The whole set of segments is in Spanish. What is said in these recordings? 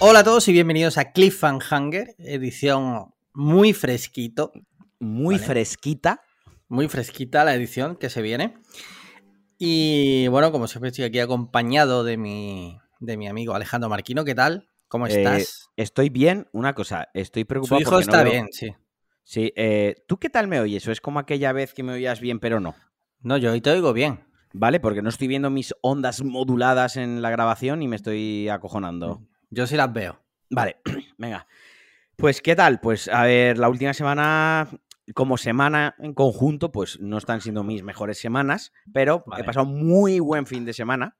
Hola a todos y bienvenidos a Cliffhanger, edición muy fresquito. Muy Vale. fresquita. Muy fresquita la edición que se viene. Y bueno, como siempre estoy aquí acompañado de mi, de mi amigo Alejandro Marquino. ¿Qué tal? ¿Cómo Eh, estás? Estoy bien. Una cosa, estoy Su preocupado. hijo porque no está veo- bien, sí. Sí, eh, ¿tú qué tal me oyes? ¿O es como aquella vez que me oías bien, pero no? No, yo hoy te oigo bien. ¿Vale? Porque no estoy viendo mis ondas moduladas en la grabación y me estoy acojonando. Yo sí las veo. Vale, venga. Pues, ¿qué tal? Pues, a ver, la última semana, como semana en conjunto, pues no están siendo mis mejores semanas, pero Vale. he pasado muy buen fin de semana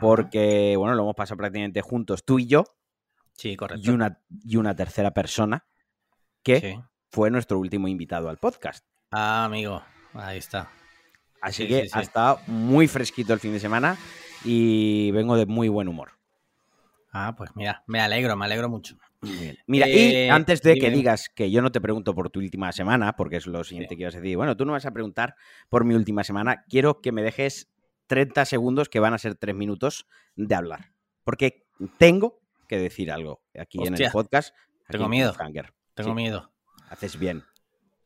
porque, bueno, lo hemos pasado prácticamente juntos, tú y yo, Sí, correcto. y una, y una tercera persona que Sí. fue nuestro último invitado al podcast. Ah, amigo. Ahí está. Así Sí, que sí. ha estado muy fresquito el fin de semana y vengo de muy buen humor. Ah, pues mira, me alegro, me alegro mucho. Mira, y Eh, antes de dime, que digas que yo no te pregunto por tu última semana, porque es lo siguiente Sí. que ibas a decir, bueno, tú no vas a preguntar por mi última semana, quiero que me dejes 30 segundos, que van a ser 3 minutos, de hablar. Porque tengo que decir algo aquí en el podcast. tengo en miedo. Tengo Sí. miedo. Haces bien.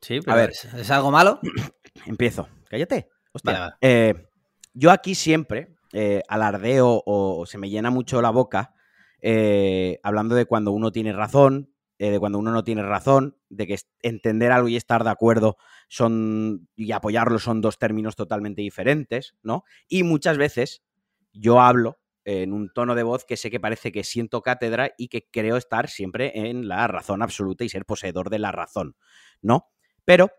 Sí, pero ver. ¿es, es algo malo? Empiezo. Cállate. Hostia. Vale, vale. Eh, yo aquí siempre eh, alardeo o, o se me llena mucho la boca eh, hablando de cuando uno tiene razón, eh, de cuando uno no tiene razón, de que entender algo y estar de acuerdo son y apoyarlo son dos términos totalmente diferentes, ¿no? Y muchas veces yo hablo en un tono de voz que sé que parece que siento cátedra y que creo estar siempre en la razón absoluta y ser poseedor de la razón, ¿no? Pero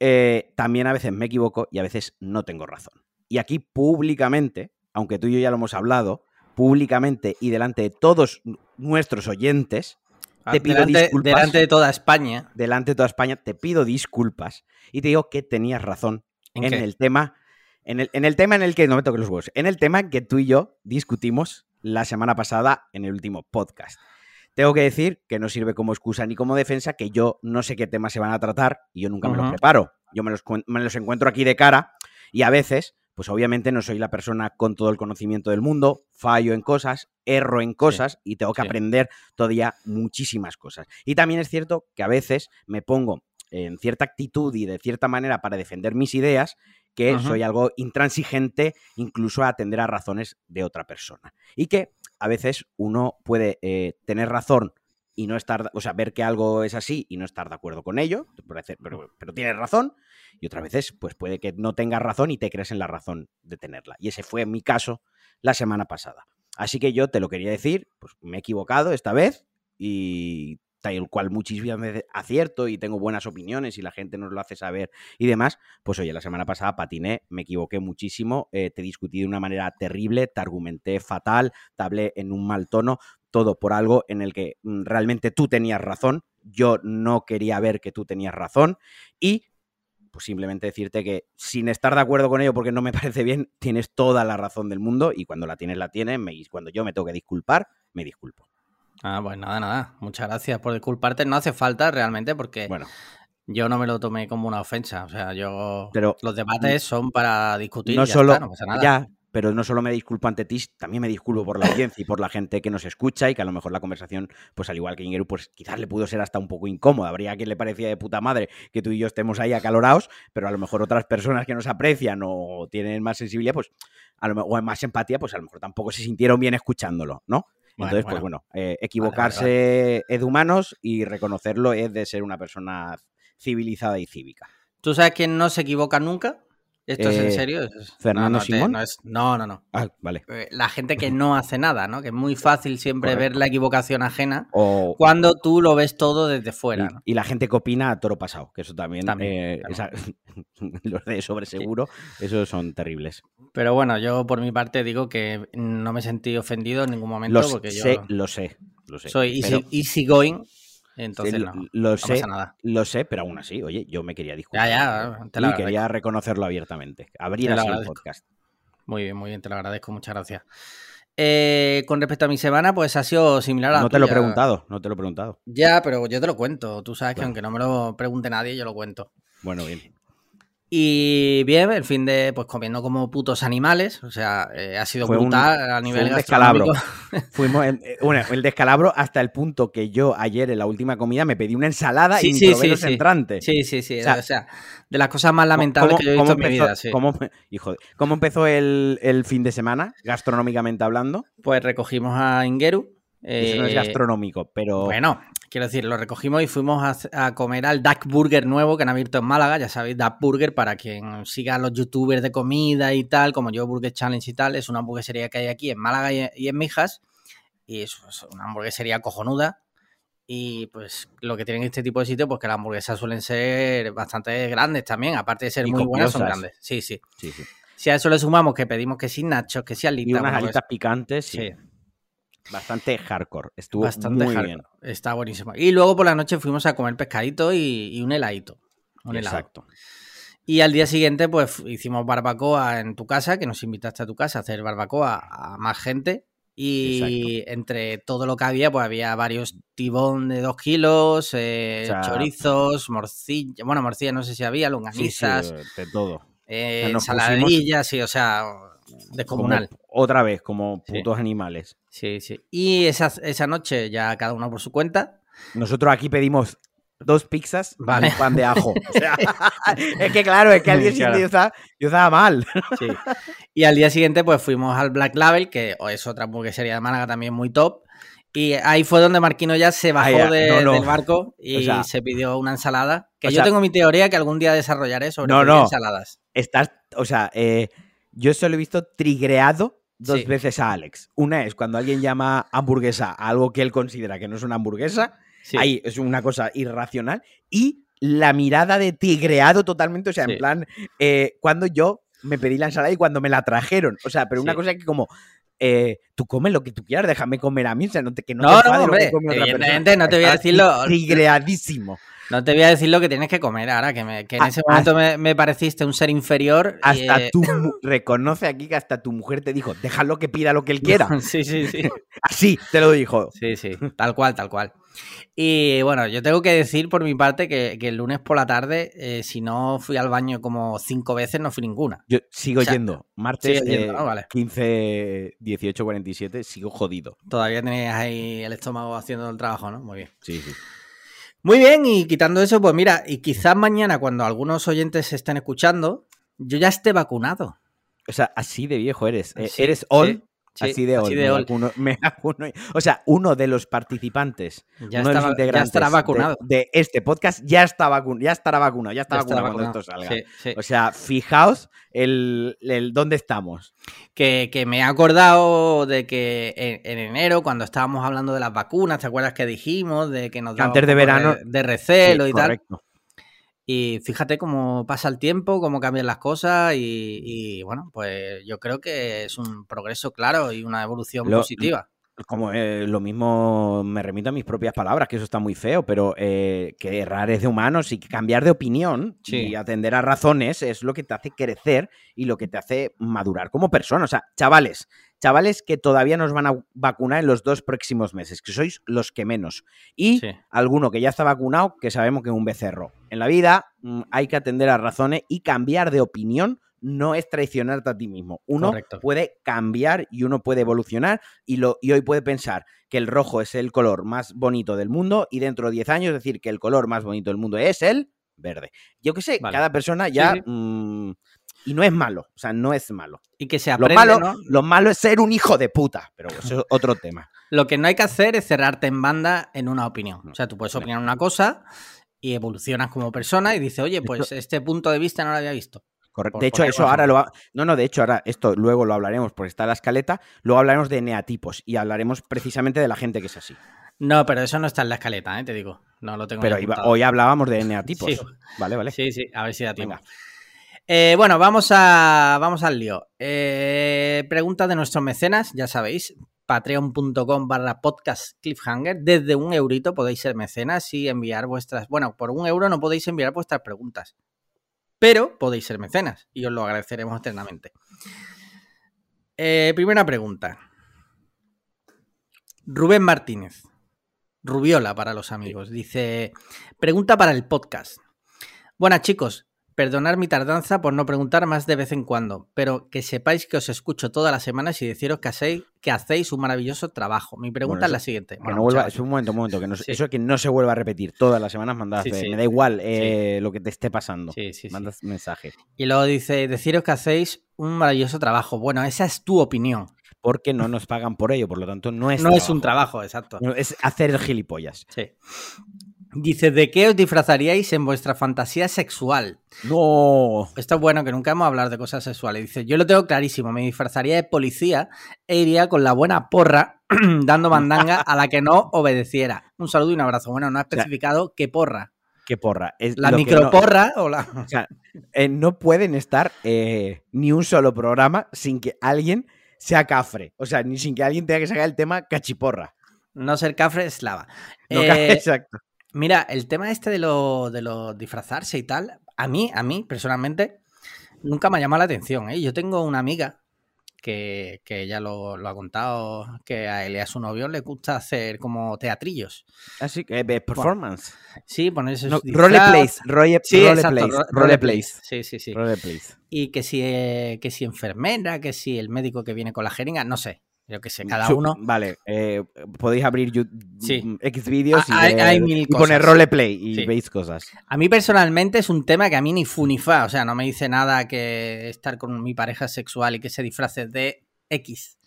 eh, también a veces me equivoco y a veces no tengo razón. Y aquí públicamente, aunque tú y yo ya lo hemos hablado, públicamente y delante de todos nuestros oyentes, Te pido Ah, delante, disculpas. delante de toda España. delante de toda España, te pido disculpas y te digo que tenías razón ¿En el tema. En el, en el tema en el que no me toques los huevos, en el tema que tú y yo discutimos la semana pasada en el último podcast. Tengo que decir que no sirve como excusa ni como defensa, que yo no sé qué temas se van a tratar y yo nunca me los preparo. Yo me los, me los encuentro aquí de cara y a veces, pues obviamente no soy la persona con todo el conocimiento del mundo, fallo en cosas, erro en cosas y tengo que sí. aprender todavía muchísimas cosas. Y también es cierto que a veces me pongo en cierta actitud y de cierta manera para defender mis ideas que soy algo intransigente incluso a atender a razones de otra persona. Y que a veces uno puede eh, tener razón y no estar, o sea, ver que algo es así y no estar de acuerdo con ello, parece- pero, pero tienes razón, y otras veces pues puede que no tengas razón y te crees en la razón de tenerla. Y ese fue mi caso la semana pasada. Así que yo te lo quería decir, pues me he equivocado esta vez y tal cual muchísimas veces acierto y tengo buenas opiniones y la gente nos lo hace saber y demás, pues oye, la semana pasada patiné, me equivoqué muchísimo, eh, te discutí de una manera terrible, te argumenté fatal, te hablé en un mal tono, todo por algo en el que mm, realmente tú tenías razón, yo no quería ver que tú tenías razón y pues simplemente decirte que sin estar de acuerdo con ello porque no me parece bien, tienes toda la razón del mundo y cuando la tienes, la tienes, me- y cuando yo me tengo que disculpar, me disculpo. Ah, pues nada, nada. Muchas gracias por disculparte. No hace falta realmente porque Bueno, yo no me lo tomé como una ofensa. O sea, yo. pero Los debates son para discutir. no y ya solo, está, no pasa nada. ya, pero no solo me disculpo ante ti, también me disculpo por la audiencia y por la gente que nos escucha y que a lo mejor la conversación, pues al igual que Ingeru, pues quizás le pudo ser hasta un poco incómoda. Habría a quien le parecía de puta madre que tú y yo estemos ahí acalorados, pero a lo mejor otras personas que nos aprecian o tienen más sensibilidad, pues a lo mejor, o más empatía, pues a lo mejor tampoco se sintieron bien escuchándolo, ¿no? Entonces, bueno. pues bueno, eh, equivocarse es de humanos y reconocerlo es de ser una persona civilizada y cívica. ¿Tú sabes quién no se equivoca nunca? ¿Esto es en Eh, serio? ¿Fernando no, no, te- Simón? no, es- no, no, no. Ah, vale. Eh, La gente que no hace nada, ¿no? Que es muy fácil siempre ver la equivocación ajena O, cuando tú lo ves todo desde fuera, Y, ¿no? y la gente que opina a toro pasado, que eso también, También, eh, claro. esa- los de sobre seguro, esos son terribles. Pero bueno, yo por mi parte digo que no me sentí ofendido en ningún momento Lo porque yo sé, lo sé, lo sé. soy pero- easy, easy going, entonces sí, no, lo, no sé, pasa nada. lo sé, pero aún así, oye, yo me quería disculpar. ya, te y lo agradezco. quería reconocerlo abiertamente. Abrir Te así el podcast. Muy bien, muy bien, te lo agradezco, muchas gracias. Eh, con respecto a mi semana, pues ha sido similar a la No te lo he preguntado, no te lo he preguntado. Ya, pero yo te lo cuento. Tú sabes que aunque no me lo pregunte nadie, yo lo cuento. Bueno, bien. Y bien, el fin de, pues comiendo como putos animales, o sea, eh, ha sido Fue un- brutal a nivel un descalabro. Fuimos en- eh, bueno, el descalabro hasta el punto que yo ayer en la última comida me pedí una ensalada Sí, y sí, sí, los sí. entrantes. Sí, sí, sí, O sea, o sea, de las cosas más lamentables ¿Cómo- que yo he visto en mi vida, sí. cómo- hijo ¿Cómo empezó el, el fin de semana, gastronómicamente hablando? Pues recogimos a Ingeru. Eso no es eh, gastronómico, pero Bueno, quiero decir, lo recogimos y fuimos a, a comer al Duck Burger nuevo que han abierto en Málaga. Ya sabéis, Duck Burger, para quien siga a los youtubers de comida y tal, como yo, Burger Challenge y tal, es una hamburguesería que hay aquí en Málaga y, y en Mijas. Y es es una hamburguesería cojonuda. Y pues lo que tienen este tipo de sitios, pues que las hamburguesas suelen ser bastante grandes también, aparte de ser Y muy buenas, son copiosas. grandes. Sí, sí. sí, sí. Si a eso le sumamos que pedimos que sin nachos, que sin Y alitas, unas bueno, alitas picantes, pues, sí. sí, Bastante hardcore. Estuvo bastante muy hardcore. bien. Está buenísimo. Y luego por la noche fuimos a comer pescadito y, y un heladito. Un helado. Exacto. Y al día siguiente, pues hicimos barbacoa en tu casa, que nos invitaste a tu casa a hacer barbacoa a más gente. Y entre todo lo que había, pues había varios tibón de dos kilos, eh, O sea, chorizos, morcilla, bueno, morcilla no sé si había, Sí, sí, longanizas, de todo. eh, ensaladillas, sí, o sea, descomunal. Como- otra vez, como Sí. putos animales. Sí, sí. Y esa, esa noche ya cada uno por su cuenta. Nosotros aquí pedimos dos pizzas Vale. y un pan de ajo. O sea, es que claro, es que al día siguiente Claro. yo, estaba, yo estaba mal. Sí. Y al día siguiente, pues fuimos al Black Label, que es otra hamburguesería de Málaga también muy top. Y ahí fue donde Marquino ya se bajó ya. de- No, no. del barco y O sea- se pidió una ensalada. Que yo sea- tengo mi teoría que algún día desarrollaré sobre No, pedir no. ensaladas. Estás, o sea, eh, yo solo he visto trigreado dos Sí. veces a Alex. Una es cuando alguien llama hamburguesa a algo que él considera que no es una hamburguesa. Sí. Ahí es una cosa irracional. Y la mirada de tigreado totalmente, o sea, Sí. en plan, eh, cuando yo me pedí la ensalada y cuando me la trajeron. O sea, pero una cosa que como, eh, tú comes lo que tú quieras, déjame comer a mí, o sea, no te, que no, No, te no, lo que come otra persona. no te voy a decir lo- Trigreadísimo. No te voy a decir lo que tienes que comer ahora, que, me- que en Ah, ese ah. momento me, me pareciste un ser inferior. Hasta eh, tú reconoce aquí que hasta tu mujer te dijo, déjalo que pida lo que él quiera. sí, sí, sí. Así te lo dijo. Sí, sí, tal cual, tal cual. Y bueno, yo tengo que decir por mi parte que, que el lunes por la tarde, eh, si no fui al baño como cinco veces, no fui ninguna. Yo sigo O sea, yendo. Martes sigues yendo, eh, ¿no? Vale. 15, 18, 47, sigo jodido. Todavía tenías ahí el estómago haciendo el trabajo, ¿no? Muy bien. Sí, sí. Muy bien, y quitando eso, pues mira, y quizás mañana cuando algunos oyentes se estén escuchando, yo ya esté vacunado. O sea, así de viejo eres. Eh, Sí, eres all. sí, sí, así de así me de all. vacuno- me vacuno. o sea, uno de los participantes, Ya, uno de los está- ya estará vacunado. De, este podcast ya está vacunado, ya estará vacunado, ya está Ya vacunado cuando esto salga. Sí, sí. O sea, fijaos el, el dónde estamos. que, que me he acordado de que en, en enero, cuando estábamos hablando de las vacunas, ¿te acuerdas que dijimos? De que nos daba Antes de verano- De, recelo y tal. Y fíjate cómo pasa el tiempo, cómo cambian las cosas y, y, bueno, pues yo creo que es un progreso claro y una evolución Lo- positiva. Como eh, lo mismo me remito a mis propias palabras, que eso está muy feo, pero eh, que errar es de humanos y que cambiar de opinión Sí. y atender a razones es lo que te hace crecer y lo que te hace madurar como persona. O sea, chavales, chavales que todavía nos van a vacunar en los dos próximos meses, que sois los que menos. Y Sí. alguno que ya está vacunado, que sabemos que es un becerro. En la vida mm, hay que atender a razones y cambiar de opinión no es traicionarte a ti mismo. Uno Correcto. puede cambiar y uno puede evolucionar y, lo, y hoy puede pensar que el rojo es el color más bonito del mundo y dentro de 10 años decir que el color más bonito del mundo es el verde. Yo qué sé, Vale. cada persona ya... sí. mm, y no es malo, o sea, no es malo. Y que se Lo aprende, malo, ¿no? lo malo es ser un hijo de puta, pero eso es otro tema. Lo que no hay que hacer es cerrarte en banda en una opinión. O sea, tú puedes opinar una cosa y evolucionas como persona y dices, oye, pues este punto de vista no lo había visto. Correcto. De hecho, eso ahora lo va... No, no, de hecho, ahora esto luego lo hablaremos porque está en la escaleta. Luego hablaremos de neatipos y hablaremos precisamente de la gente que es así. No, pero eso no está en la escaleta, ¿eh? te digo. No lo tengo Pero hoy hablábamos de neatipos. Sí. Vale, vale. Sí, sí, a ver si da tiempo. Venga. Eh, bueno, vamos, a, vamos al lío. Eh, pregunta de nuestros mecenas, ya sabéis, patreon.com barra podcast cliffhanger. Desde un eurito podéis ser mecenas y enviar vuestras... Bueno, por un euro no podéis enviar vuestras preguntas, pero podéis ser mecenas y os lo agradeceremos eternamente. Eh, primera pregunta. Rubén Martínez. Rubiola para los amigos. Dice, pregunta para el podcast. Buenas chicos, perdonar mi tardanza por no preguntar más de vez en cuando, pero que sepáis que os escucho todas las semanas y deciros que hacéis, que hacéis un maravilloso trabajo. Mi pregunta Bueno, es la siguiente. Que Bueno, no vuelva- es un momento, un momento, que no, Sí. eso que no se vuelva a repetir todas las semanas, mandas Sí, sí. Me da igual eh, lo que te esté pasando. Sí, sí, sí. mandas mensaje. Y luego dice, deciros que hacéis un maravilloso trabajo. Bueno, esa es tu opinión. Porque no nos pagan por ello, por lo tanto no es no es un trabajo, exacto. No, Es hacer el gilipollas. Sí. Dice, ¿de qué os disfrazaríais en vuestra fantasía sexual? No. Esto es bueno, que nunca hemos hablado de cosas sexuales. Dice, yo lo tengo clarísimo, me disfrazaría de policía e iría con la buena porra dando mandanga a la que no obedeciera. Un saludo y un abrazo. Bueno, no ha sea, especificado qué porra. Qué porra. Es La que no- microporra o la... o sea, eh, no pueden estar eh, ni un solo programa sin que alguien sea cafre. O sea, ni sin que alguien tenga que sacar el tema cachiporra. No ser cafre es lava. No, Eh, exacto. Mira, el tema este de lo, de lo disfrazarse y tal, a mí, a mí, personalmente, nunca me ha llamado la atención. ¿eh? Yo tengo una amiga que, que ya lo, lo ha contado, que a él y a su novio le gusta hacer como teatrillos. Así que eh, performance. Sí, ponerse No, roleplays. Role, Sí, roleplays. exacto, ro- roleplays. Sí, sí, sí. Roleplays. Y que si, eh, que si enfermera, que si el médico que viene con la jeringa, no sé. Yo qué sé, cada Su- uno. Vale, eh, podéis abrir Sí. mm, X vídeos y, hay- ver- hay mil y poner roleplay y Sí. veis cosas. A mí personalmente es un tema que a mí ni fu ni fa, o sea, no me dice nada que estar con mi pareja sexual y que se disfrace de X.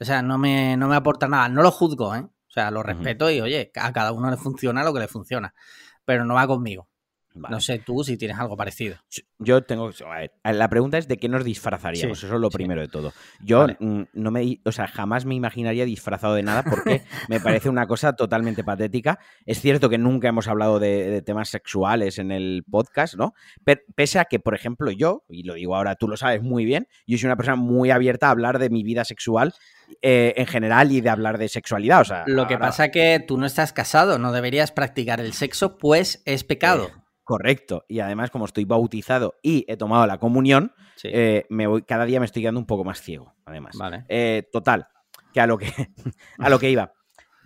O sea, no me, no me aporta nada, no lo juzgo, ¿eh? O sea, lo respeto y oye, a cada uno le funciona lo que le funciona, pero no va conmigo. Vale. No sé tú si tienes algo parecido. Yo tengo. a ver, la pregunta es de qué nos disfrazaríamos. Sí, Eso es lo sí. primero de todo. Yo Vale. mm, no me. O sea, jamás me imaginaría disfrazado de nada porque me parece una cosa totalmente patética. Es cierto que nunca hemos hablado de, de temas sexuales en el podcast, ¿no? Pero pese a que, por ejemplo, yo, y lo digo ahora, tú lo sabes muy bien, yo soy una persona muy abierta a hablar de mi vida sexual eh, en general y de hablar de sexualidad. O sea, Lo que ahora- pasa que tú no estás casado, no deberías practicar el sexo, pues es pecado. Correcto. Y además, como estoy bautizado y he tomado la comunión, Sí. eh, me voy, cada día me estoy quedando un poco más ciego, además. Vale. Eh, total, que a lo que, a lo que iba.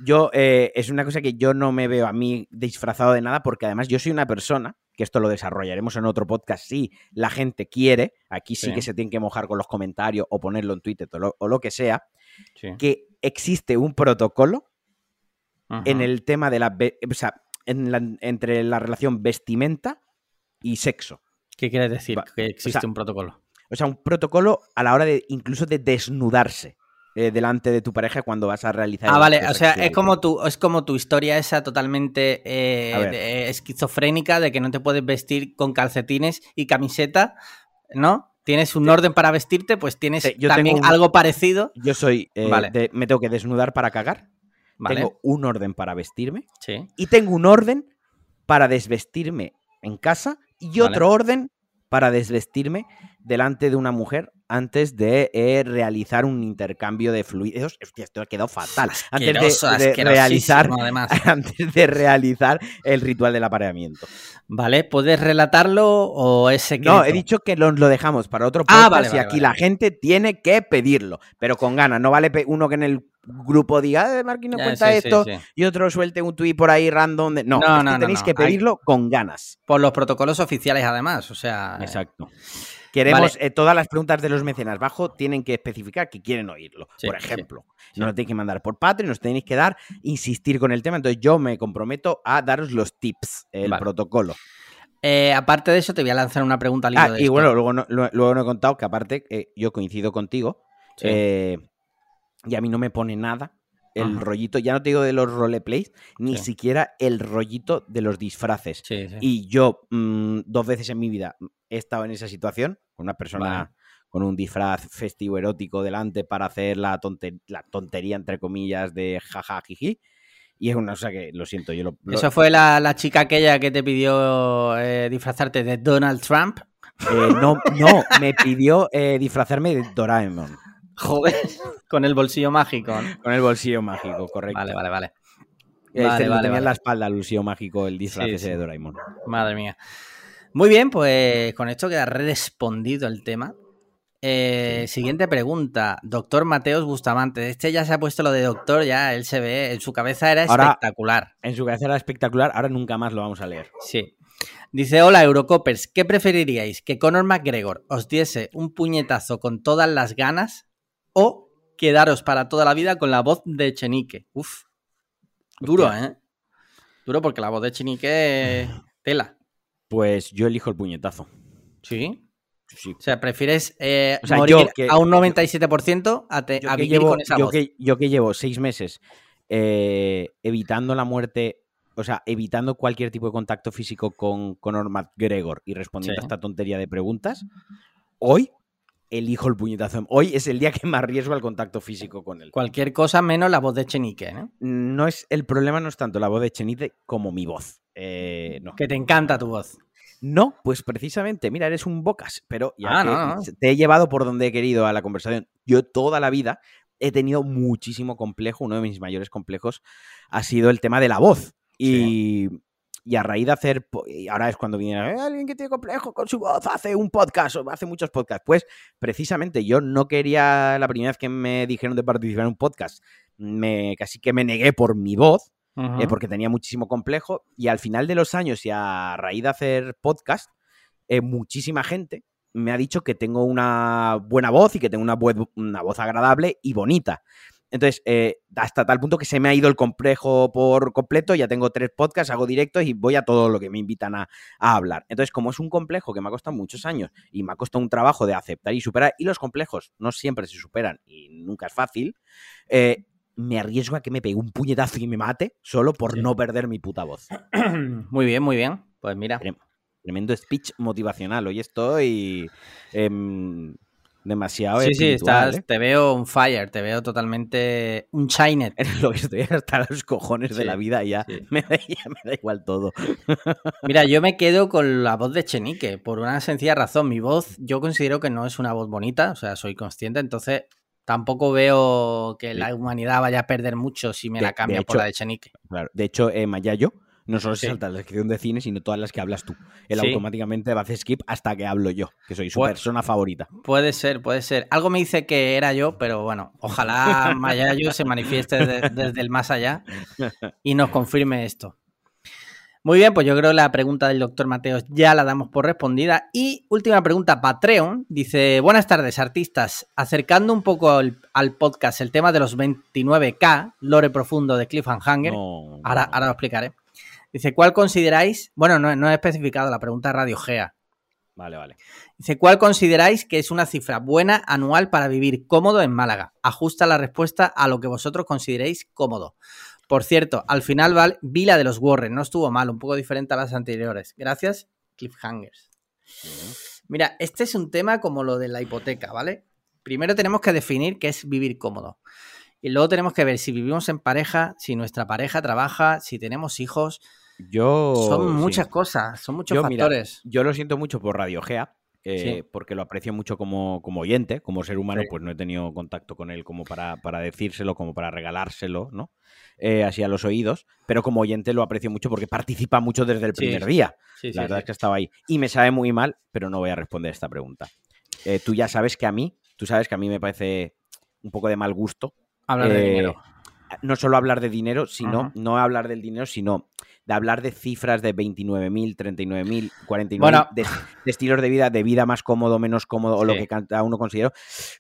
Yo, eh, es una cosa que yo no me veo a mí disfrazado de nada, porque además yo soy una persona, que esto lo desarrollaremos en otro podcast si la gente quiere, aquí sí, Sí. que se tienen que mojar con los comentarios o ponerlo en Twitter o lo, o lo que sea, Sí. que existe un protocolo en el tema de la, o sea, en la- entre la relación vestimenta y sexo. ¿Qué quiere decir Va- que existe sea, un protocolo? O sea, un protocolo a la hora de incluso de desnudarse eh, delante de tu pareja cuando vas a realizar. Ah, vale, o sea, es como tu, es como tu historia esa totalmente eh, de- esquizofrénica de que no te puedes vestir con calcetines y camiseta, ¿no? Tienes un orden para vestirte, pues tienes Sí, yo también un- algo parecido. Yo soy. eh, Vale. de- me tengo que desnudar para cagar. Vale. Tengo un orden para vestirme. Sí. Y tengo un orden para desvestirme en casa. Y Vale. otro orden para desvestirme delante de una mujer antes de eh, realizar un intercambio de fluidos. Hostia, esto ha quedado fatal. Antes de, realizar. además. Antes de realizar el ritual del apareamiento. Vale, ¿puedes relatarlo o es secreto? No, he dicho que lo, lo dejamos para otro Ah, podcast vale, y vale, aquí vale. la gente tiene que pedirlo, pero con ganas. No vale uno que en el grupo diga, eh, Marquín no Ya, cuenta sí, esto sí. y otro suelte un tuit por ahí random. de- No, No, es que no, no, tenéis no. que Hay- pedirlo con ganas. Por los protocolos oficiales, además. O sea. Exacto. Queremos, Vale. eh, todas las preguntas de los mecenas bajo tienen que especificar que quieren oírlo. Sí, por ejemplo, sí. no lo tenéis que mandar por Patreon, nos tenéis que dar, insistir con el tema. Entonces yo me comprometo a daros los tips, el Vale. protocolo. eh, aparte de eso, te voy a lanzar una pregunta al hilo Ah, de y esto. bueno, luego no, luego no he contado que aparte eh, yo coincido contigo Sí. eh, y a mí no me pone nada el Ajá. rollito, ya no te digo de los roleplays, ni Sí. siquiera el rollito de los disfraces. Sí, sí. Y yo mm, dos veces en mi vida he estado en esa situación, con una persona Vale. con un disfraz festivo erótico delante para hacer la, tonte- la tontería, entre comillas, de jaja, jiji. Y es una cosa que, lo siento, yo lo... lo- Eso fue la, la chica aquella que te pidió eh, disfrazarte de Donald Trump. eh, no, no, me pidió eh, disfrazarme de Doraemon, Joder. Con el bolsillo mágico. ¿no? con el bolsillo mágico, correcto. Vale, vale, vale. Este Vale, lo vale, tenía en la espalda, el bolsillo mágico, el disfraz Sí, ese sí. de Doraemon. Madre mía. Muy bien, pues con esto queda respondido el tema. Eh, Siguiente pregunta. Doctor Mateos Bustamante. Este ya se ha puesto lo de doctor, ya él se ve, en su cabeza era Ahora- espectacular. En su cabeza era espectacular, ahora nunca más lo vamos a leer. Sí. Dice, hola Eurocopers, ¿qué preferiríais? ¿Que Conor McGregor os diese un puñetazo con todas las ganas o quedaros para toda la vida con la voz de Chenique? Uf, duro, Hostia. ¿eh? Duro porque la voz de Chenique es tela. Pues yo elijo el puñetazo. Sí. Sí. O sea, prefieres eh, O sea, morir que- a un 97% a, te- a que, vivir llevo, con esa yo, voz. que, yo que llevo seis meses eh, evitando la muerte, o sea, evitando cualquier tipo de contacto físico con Conor McGregor y respondiendo Sí. a esta tontería de preguntas, hoy elijo el puñetazo. Hoy es el día que me arriesgo al contacto físico con él. Cualquier cosa menos la voz de Chenique, ¿no? No es, el problema no es tanto la voz de Chenite como mi voz. Eh, no. Que te encanta tu voz. No, pues precisamente, mira, eres un bocas, pero ya Ah, que no, no. te he llevado por donde he querido a la conversación. Yo toda la vida he tenido muchísimo complejo, uno de mis mayores complejos ha sido el tema de la voz. Y, y a raíz de hacer, y ahora es cuando viene "Eh, alguien que tiene complejo con su voz, hace un podcast o hace muchos podcasts. Pues precisamente yo no quería, la primera vez que me dijeron de participar en un podcast, me casi que me negué por mi voz eh, porque tenía muchísimo complejo y al final de los años y a raíz de hacer podcast, eh, muchísima gente me ha dicho que tengo una buena voz y que tengo una voz agradable y bonita. Entonces, eh, hasta tal punto que se me ha ido el complejo por completo, ya tengo tres podcasts, hago directos y voy a todo lo que me invitan a, a hablar. Entonces, como es un complejo que me ha costado muchos años y me ha costado un trabajo de aceptar y superar, y los complejos no siempre se superan y nunca es fácil, eh, me arriesgo a que me pegue un puñetazo y me mate solo por Sí. no perder mi puta voz. Muy bien, muy bien. Pues mira. Trem- Tremendo speech motivacional. Hoy estoy em, demasiado Sí, sí, estás, ¿eh? te veo on fire, te veo totalmente un Shinet. En lo que estoy hasta los cojones de la vida ya, sí. me, da, ya me da igual todo. Mira, yo me quedo con la voz de Chenique por una sencilla razón. Mi voz, yo considero que no es una voz bonita, o sea, soy consciente, entonces tampoco veo que la humanidad vaya a perder mucho si me De- la de cambian por la de Chenique. Claro. De hecho, eh, Mayayo no solo se Sí. salta la sección de cine, sino todas las que hablas tú. Él Sí. automáticamente va a hacer skip hasta que hablo yo, que soy su persona favorita. Puede ser, puede ser. Algo me dice que era yo, pero bueno, ojalá Mayayo se manifieste de- desde el más allá y nos confirme esto. Muy bien, pues yo creo que la pregunta del doctor Mateos ya la damos por respondida. Y última pregunta, Patreon. Dice, buenas tardes, artistas. Acercando un poco al, al podcast el tema de los 29K, lore profundo de Cliffhanger. No, Ahora, ahora lo explicaré. Dice, ¿cuál consideráis? Bueno, no, no he especificado la pregunta Radio Gea. Vale, vale. Dice, ¿cuál consideráis que es una cifra buena anual para vivir cómodo en Málaga? Ajusta la respuesta a lo que vosotros consideréis cómodo. Por cierto, al final val- vi la de los Warren, no estuvo mal, un poco diferente a las anteriores. Gracias, Cliffhangers. Mira, este es un tema como lo de la hipoteca, ¿vale? Primero tenemos que definir qué es vivir cómodo. Y luego tenemos que ver si vivimos en pareja, si nuestra pareja trabaja, si tenemos hijos. Yo. Son sí. muchas cosas, son muchos Yo, mira, factores. Yo lo siento mucho por Radio Gea, eh, Sí. porque lo aprecio mucho como, como oyente, como ser humano, Sí. pues no he tenido contacto con él como para, para decírselo, como para regalárselo, ¿no? Eh, así a los oídos, pero como oyente lo aprecio mucho porque participa mucho desde el primer día. La verdad es que estaba ahí. Y me sabe muy mal, pero no voy a responder esta pregunta. Eh, tú ya sabes que a mí, tú sabes que a mí me parece un poco de mal gusto Hablar de dinero. no solo hablar de dinero, sino Ajá. no hablar del dinero, sino de hablar de cifras de 29.000, 39.000, 49.000, Bueno. de, de estilos de vida, de vida más cómodo, menos cómodo, o lo que cada uno considero.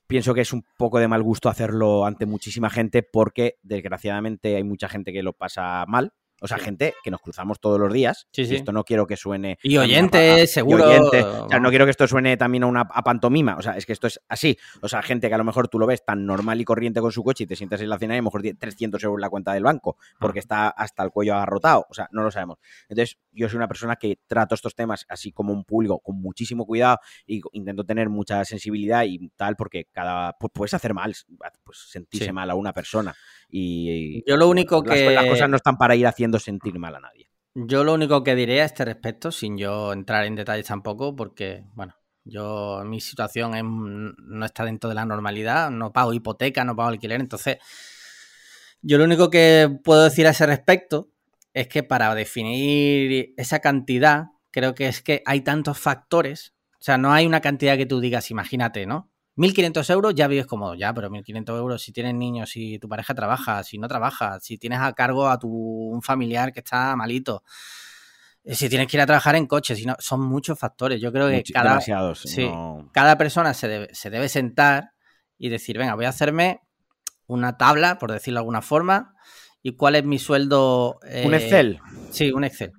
Pienso que es un poco de mal gusto hacerlo ante muchísima gente porque desgraciadamente hay mucha gente que lo pasa mal. O sea, Sí. gente que nos cruzamos todos los días. Sí, y sí. esto no quiero que suene. Y a- oyentes, a- y seguro. oyentes. O sea, no quiero que esto suene también a una a pantomima. O sea, es que esto es así. O sea, gente que a lo mejor tú lo ves tan normal y corriente con su coche y te sientas en la cena y a lo mejor tiene 300 euros en la cuenta del banco porque está hasta el cuello agarrotado. O sea, no lo sabemos. Entonces, yo soy una persona que trato estos temas así como un público con muchísimo cuidado y intento tener mucha sensibilidad y tal porque cada pues, puedes hacer mal, pues sentirse mal a una persona y Yo lo único las, que- las cosas no están para ir haciendo sentir mal a nadie. Yo lo único que diré a este respecto, sin yo entrar en detalles tampoco, porque, bueno, yo, mi situación es- no está dentro de la normalidad, no pago hipoteca, no pago alquiler, entonces, yo lo único que puedo decir a ese respecto es que para definir esa cantidad, creo que es que hay tantos factores, o sea, no hay una cantidad que tú digas, imagínate, ¿no? 1.500 euros ya vives cómodo, ya, pero 1.500 euros si tienes niños, si tu pareja trabaja, si no trabaja, si tienes a cargo a tu un familiar que está malito. Si tienes que ir a trabajar en coche, si no, son muchos factores. Yo creo que cada, sí. no- cada persona se debe, se debe sentar y decir, venga, voy a hacerme una tabla, por decirlo de alguna forma, y cuál es mi sueldo. Un eh, Excel. Sí, un Excel.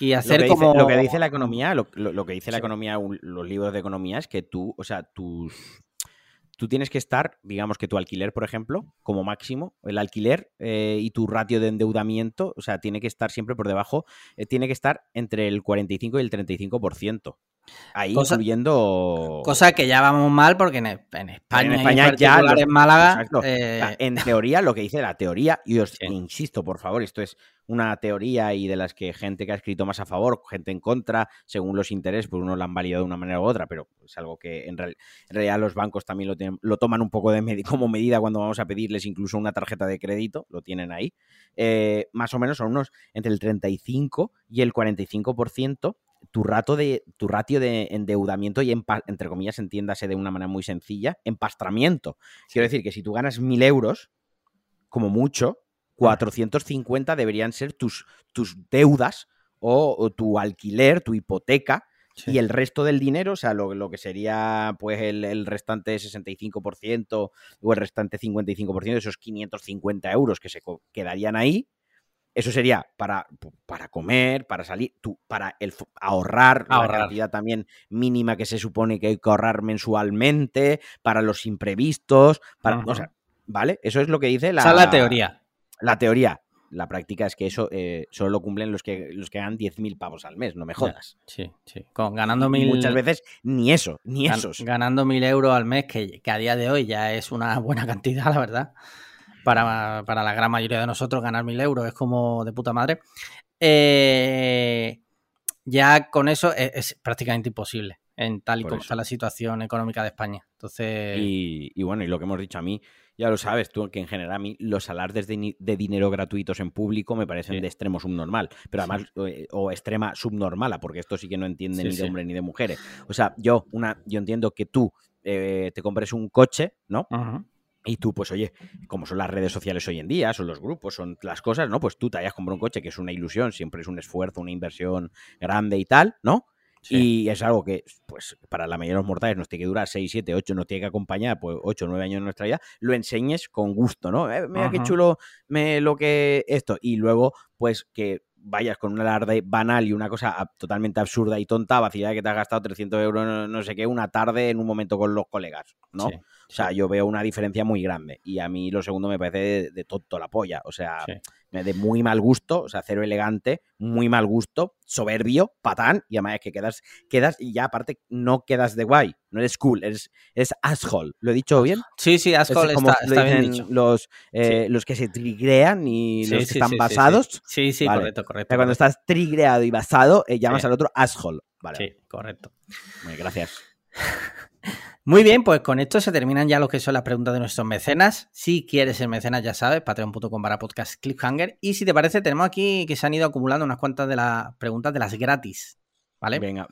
Y Lo hacer que, dice, como. lo que dice la economía, lo, lo- lo que dice la economía, un- los libros de economía, es que tú, o sea, tus. Tú tienes que estar, digamos que tu alquiler, por ejemplo, como máximo, el alquiler eh, y tu ratio de endeudamiento, o sea, tiene que estar siempre por debajo, eh, tiene que estar entre el 45 y el 35%. Ahí Cosa- incluyendo. Cosa que ya vamos mal porque en, en España, En España en ya los- en Málaga. Eh, en teoría, lo que dice la teoría, y os Sí. insisto, por favor, esto es una teoría y de las que gente que ha escrito más a favor, gente en contra, según los intereses, pues uno lo han validado de una manera u otra, pero es algo que en, real- en realidad los bancos también lo, tienen- lo toman un poco de como medida cuando vamos a pedirles incluso una tarjeta de crédito, lo tienen ahí. Eh, más o menos son unos entre el 35 y el 45% tu, rato de, tu ratio de endeudamiento y, empa- entre comillas, entiéndase de una manera muy sencilla, empastramiento. Quiero decir que si tú ganas 1.000 euros, como mucho, 450 deberían ser tus, tus deudas o, o tu alquiler, tu hipoteca, sí. y el resto del dinero, o sea, lo, lo que sería pues el, el restante 65% o el restante 55%, esos 550 euros que se quedarían ahí, eso sería para, para comer, para salir, tú, para el, ahorrar, Ahorrar. la cantidad también mínima que se supone que hay que ahorrar mensualmente, para los imprevistos, para, o sea, ¿vale? Eso es lo que dice la, Esa es la teoría. la teoría. La práctica es que eso eh, solo lo cumplen los que, los que ganan 10.000 pavos al mes, no me jodas. Sí, sí. Con, ganando mil. muchas veces ni eso, ni gan- esos. Ganando mil euros al mes, que, que a día de hoy ya es una buena cantidad, la verdad. Para, para la gran mayoría de nosotros, ganar mil euros es como de puta madre. Eh, ya con eso es, es prácticamente imposible en tal y Por como eso. está la situación económica de España. Entonces, Y, y bueno, y lo que hemos dicho a mí, ya lo sabes tú, que en general a mí los alardes de, dinero gratuitos en público me parecen Sí. de extremo subnormal, pero además, eh, o extrema subnormala, porque esto sí que no entiende Sí, ni de hombres ni de mujeres. O sea, yo, una, yo entiendo que tú eh, te compres un coche, ¿no? Y tú, pues oye, como son las redes sociales hoy en día, son los grupos, son las cosas, ¿no? Pues tú te hayas comprado un coche, que es una ilusión, siempre es un esfuerzo, una inversión grande y tal, ¿no? Sí. Y es algo que, pues, para la mayoría de los mortales nos tiene que durar 6, 7, 8, nos tiene que acompañar, pues, 8 o 9 años de nuestra vida, lo enseñes con gusto, ¿no? Eh, mira qué chulo me lo que esto. Y luego, pues, que vayas con un alarde banal y una cosa ab- totalmente absurda y tonta, vacilada que te has gastado 300 euros, no, no sé qué, una tarde en un momento con los colegas, ¿no? Sí, O sea, yo veo una diferencia muy grande. Y a mí lo segundo me parece de, de tonto la polla. O sea, sí. de muy mal gusto, o sea, cero elegante, muy mal gusto, soberbio, patán, y además es que quedas, quedas, y ya aparte no quedas de guay, no eres cool, eres, eres asshole. ¿Lo he dicho bien? Sí, sí, Es Ascol como está, lo está bien dicen dicho. los, eh, los que se trigrean y Sí, los que están basados. Sí, sí, Vale. correcto, O correcto. sea, cuando correcto. estás trigreado y basado, eh, llamas al otro asshole. Vale, Sí, correcto. muy bien, gracias. Muy bien, pues con esto se terminan ya lo que son las preguntas de nuestros mecenas. Si quieres ser mecenas, ya sabes, patreon.com para podcast cliffhanger. Y si te parece, tenemos aquí que se han ido acumulando unas cuantas de las preguntas de las gratis. ¿Vale? Venga,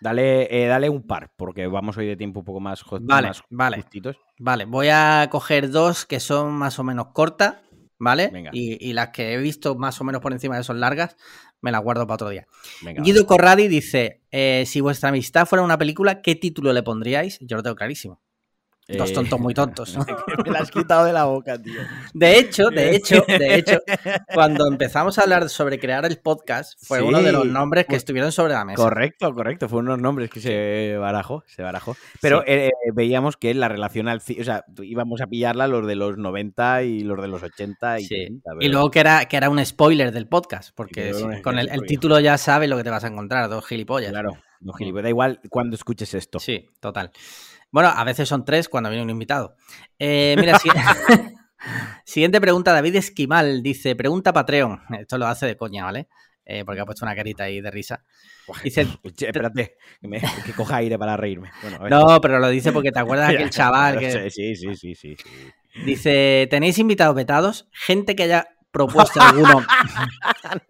dale, eh, dale un par, porque vamos hoy de tiempo un poco más, Vale, más vale. justitos. Vale, voy a coger dos que son más o menos cortas, ¿vale? Venga. Y, y las que he visto más o menos por encima de son largas, me las guardo para otro día. Venga, Guido Corradi dice: eh, Si vuestra amistad fuera una película, ¿qué título le pondríais? Yo lo tengo clarísimo. Dos Eh, tontos muy tontos. ¿no? Me la has quitado de la boca, tío. De hecho, de hecho, de hecho, cuando empezamos a hablar sobre crear el podcast, fue Sí, uno de los nombres que pues- estuvieron sobre la mesa. Correcto, correcto. Fueron unos nombres que se barajó, se barajó. Pero eh, veíamos que la relación al o sea, íbamos a pillarla los de los 90 y los de los 80 y, Sí. 30, Y luego que era, que era un spoiler del podcast, porque con el, el título ya sabes lo que te vas a encontrar, dos gilipollas. Claro, no, gilipollas. Da igual cuando escuches esto. Sí, total. Bueno, a veces son tres cuando viene un invitado. Eh, mira, si- siguiente pregunta, David Esquimal dice, pregunta Patreon. Esto lo hace de coña, ¿vale? Eh, porque ha puesto una carita ahí de risa. Dice- che, espérate, que, me- que coja aire para reírme. Bueno, a ver. No, pero lo dice porque te acuerdas de aquel chaval que Sí, sí, sí, sí, sí. dice, ¿tenéis invitados vetados? Gente que haya propuesto alguno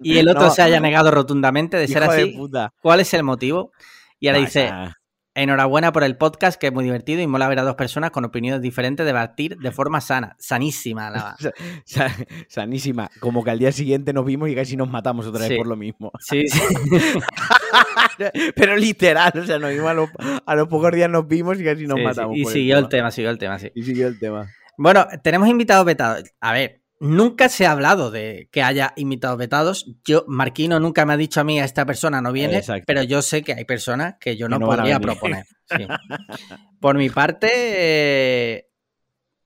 y el otro No. se haya negado rotundamente de ser Hijo así. ¿Cuál es el motivo? Y ahora No, dice, esa- Enhorabuena por el podcast, que es muy divertido y mola ver a dos personas con opiniones diferentes debatir de forma sana. Sanísima. La... sanísima. Como que al día siguiente nos vimos y casi nos matamos otra vez por lo mismo. Sí, sí. Pero literal, o sea, nos vimos a, los, pocos días nos vimos y casi nos matamos. Y siguió el tema. siguió el tema, sí. Y siguió el tema. Bueno, tenemos invitados vetados. A ver, Nunca se ha hablado de que haya invitados vetados. Yo, Marquino nunca me ha dicho a mí a esta persona no viene, pero yo sé que hay personas que yo no, podría proponer. Por mi parte, eh,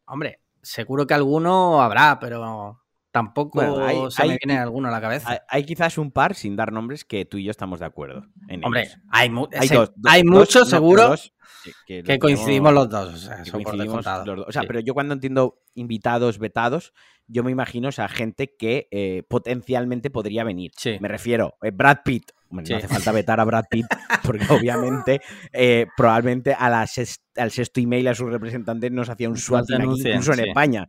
hombre, seguro que alguno habrá, pero tampoco se me viene alguno a la cabeza. Hay, quizás un par, sin dar nombres, que tú y yo estamos de acuerdo. En hombre, hay, hay, muchos, seguro. que, coincidimos los dos. O sea, o sea pero yo cuando entiendo invitados vetados, yo me imagino o gente que eh, potencialmente podría venir. Me refiero, a eh, Brad Pitt. no hace falta vetar a Brad Pitt, porque obviamente, eh, probablemente a la al sexto email a sus representantes nos hacía un SWAT incluso en España.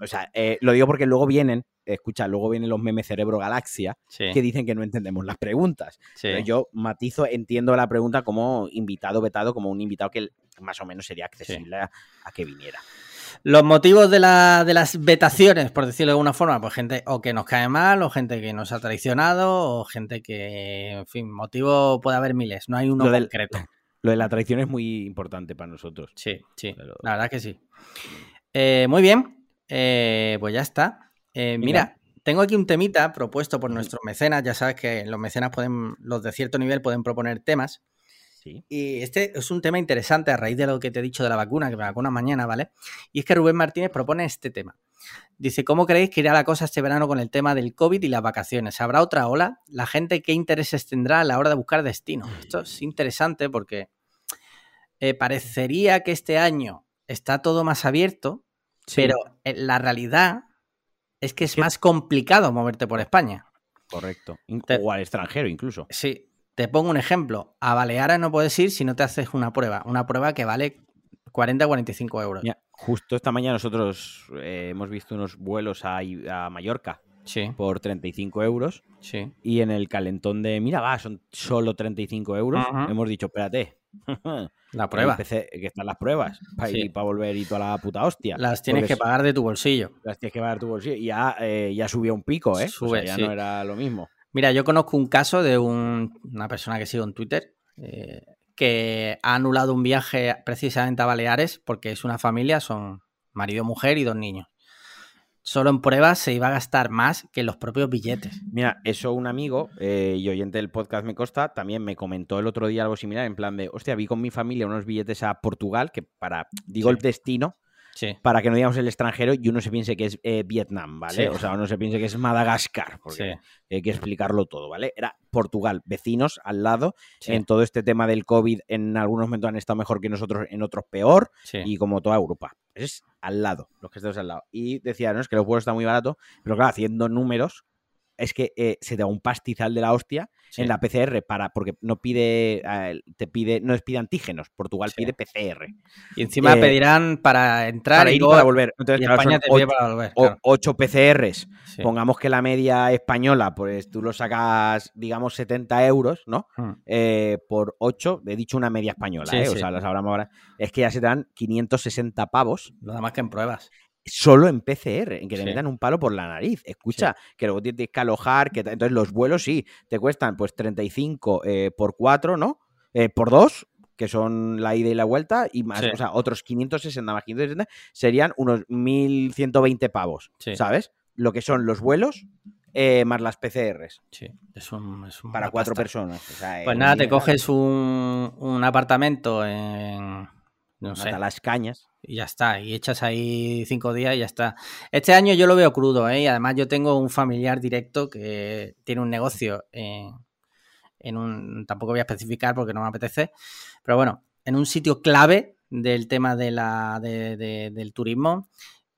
O sea, lo digo porque luego vienen, escucha, luego vienen los memes Cerebro Galaxia que dicen que no entendemos las preguntas. yo matizo, entiendo la pregunta como invitado vetado, como un invitado que más o menos sería accesible a que viniera. Los motivos de, las vetaciones, por decirlo de alguna forma, pues gente o que nos cae mal, o gente que nos ha traicionado, o gente que, en fin, motivo puede haber miles, no hay uno concreto. lo de la traición es muy importante para nosotros. Sí, sí, la verdad que sí. Eh, muy bien, eh, pues ya está. Eh, mira, tengo aquí un temita propuesto por nuestros mecenas, ya sabes que los mecenas pueden, los de cierto nivel pueden proponer temas. Y este es un tema interesante a raíz de lo que te he dicho de la vacuna, que me vacuna mañana, ¿vale? Y es que Rubén Martínez propone este tema. Dice, ¿cómo creéis que irá la cosa este verano con el tema del COVID y las vacaciones? ¿Habrá otra ola? ¿La gente qué intereses tendrá a la hora de buscar destino? Esto es interesante porque eh, parecería que este año está todo más abierto, pero la realidad es que es más complicado moverte por España. Correcto. o al extranjero incluso. Sí, te pongo un ejemplo. A Baleares no puedes ir si no te haces una prueba. Una prueba que vale 40 o 45 euros. justo esta mañana nosotros eh, hemos visto unos vuelos a, Mallorca por 35 euros. Sí. Y en el calentón de, mira, va, son solo 35 euros. Hemos dicho, espérate. La prueba. que están las pruebas para ir para volver y toda la puta hostia. Las tienes que pagar de tu bolsillo. Las tienes que pagar de tu bolsillo. Y ya, eh, ya subió un pico, ¿eh? ya no era lo mismo. Mira, yo conozco un caso de una persona que sigo en Twitter eh, que ha anulado un viaje precisamente a Baleares porque es una familia, son marido, mujer y dos niños. Solo en pruebas se iba a gastar más que los propios billetes. Mira, eso un amigo eh, y oyente del podcast me costa también me comentó el otro día algo similar en plan de, hostia, vi con mi familia unos billetes a Portugal que para, digo el destino, para que no digamos el extranjero y uno se piense que es eh, Vietnam, ¿vale? O sea, uno se piense que es Madagascar, porque hay que explicarlo todo, ¿vale? Era Portugal, vecinos al lado, en todo este tema del COVID, en algunos momentos han estado mejor que nosotros, en otros peor, y como toda Europa. Es al lado, los que estamos al lado. Y decía, no, es que los vuelos están muy baratos, pero claro, haciendo números, es que eh, se da un pastizal de la hostia en la PCR para porque no pide te pide no es pide antígenos Portugal pide PCR y encima eh, pedirán para entrar para y, para volver. entonces España te pide para volver 8 PCRs pongamos que la media española pues tú lo sacas digamos 70 euros no hmm. eh, por 8 he dicho una media española o sea las hablamos ahora es que ya se dan 560 pavos. Nada más que en pruebas solo en PCR, en que te metan un palo por la nariz. Escucha, que luego tienes que alojar, que entonces los vuelos sí, te cuestan pues 35 eh, por 4, ¿no? Eh, por 2, que son la ida y la vuelta, y más, o sea, otros 560 más 560 serían unos 1120 pavos, ¿sabes? Lo que son los vuelos eh, más las PCRs. Sí, es un, Para cuatro personas. pues nada, te coges un, un apartamento en no sé. las cañas. Y ya está, y echas ahí cinco días y ya está. Este año yo lo veo crudo, ¿eh? Y además yo tengo un familiar directo que tiene un negocio en, un... Tampoco voy a especificar porque no me apetece, pero bueno, en un sitio clave del tema de la, del turismo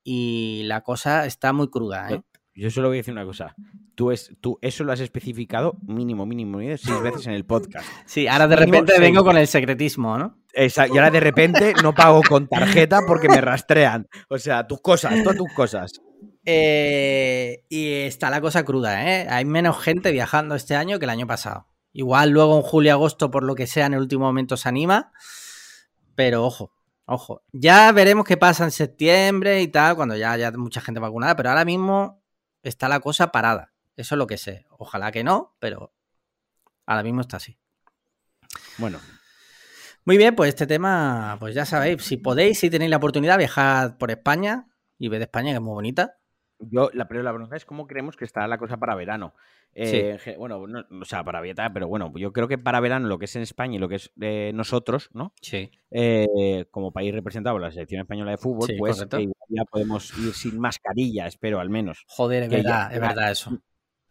y la cosa está muy cruda, ¿eh? Yo solo voy a decir una cosa. Tú, es, tú eso lo has especificado mínimo, mínimo, mínimo seis veces en el podcast. Sí, ahora de repente vengo con el secretismo, ¿no? Exacto. Y ahora de repente no pago con tarjeta porque me rastrean. O sea, tus cosas, todas tus cosas. Eh, y está la cosa cruda, ¿eh? Hay menos gente viajando este año que el año pasado. Igual luego en julio agosto, por lo que sea, en el último momento se anima. Pero ojo, ojo. Ya veremos qué pasa en septiembre y tal, cuando ya haya mucha gente vacunada, pero ahora mismo está la cosa parada. Eso es lo que sé. Ojalá que no, pero ahora mismo está así. Bueno. Muy bien, pues este tema, pues ya sabéis, si podéis, si tenéis la oportunidad, viajad por España y ved España, que es muy bonita. Yo, la, pero la pregunta es cómo creemos que está la cosa para verano. Eh, bueno, o sea, para Vieta, pero bueno, yo creo que para verano lo que es en España y lo que es eh, nosotros, ¿no? Sí. Eh, como país representado por la selección española de fútbol, pues ya podemos ir sin mascarilla, espero, al menos. Joder, es verdad, es verdad eso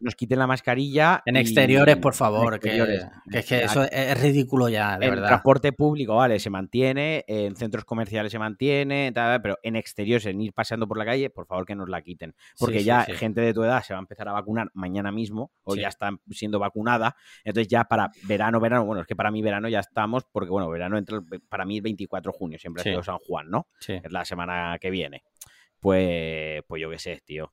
nos quiten la mascarilla. En exteriores, por favor, que, es que eso es ridículo ya, de en verdad. transporte público, vale, se mantiene, en centros comerciales se mantiene, pero en exteriores, en ir paseando por la calle, por favor que nos la quiten. Porque ya gente de tu edad se va a empezar a vacunar mañana mismo, o ya está siendo vacunada. Entonces ya para verano, verano, bueno, es que para mí verano ya estamos, porque bueno, verano entra, para mí el 24 de junio, siempre ha sido San Juan, ¿no? Es la semana que viene. Pues, pues yo qué sé, tío.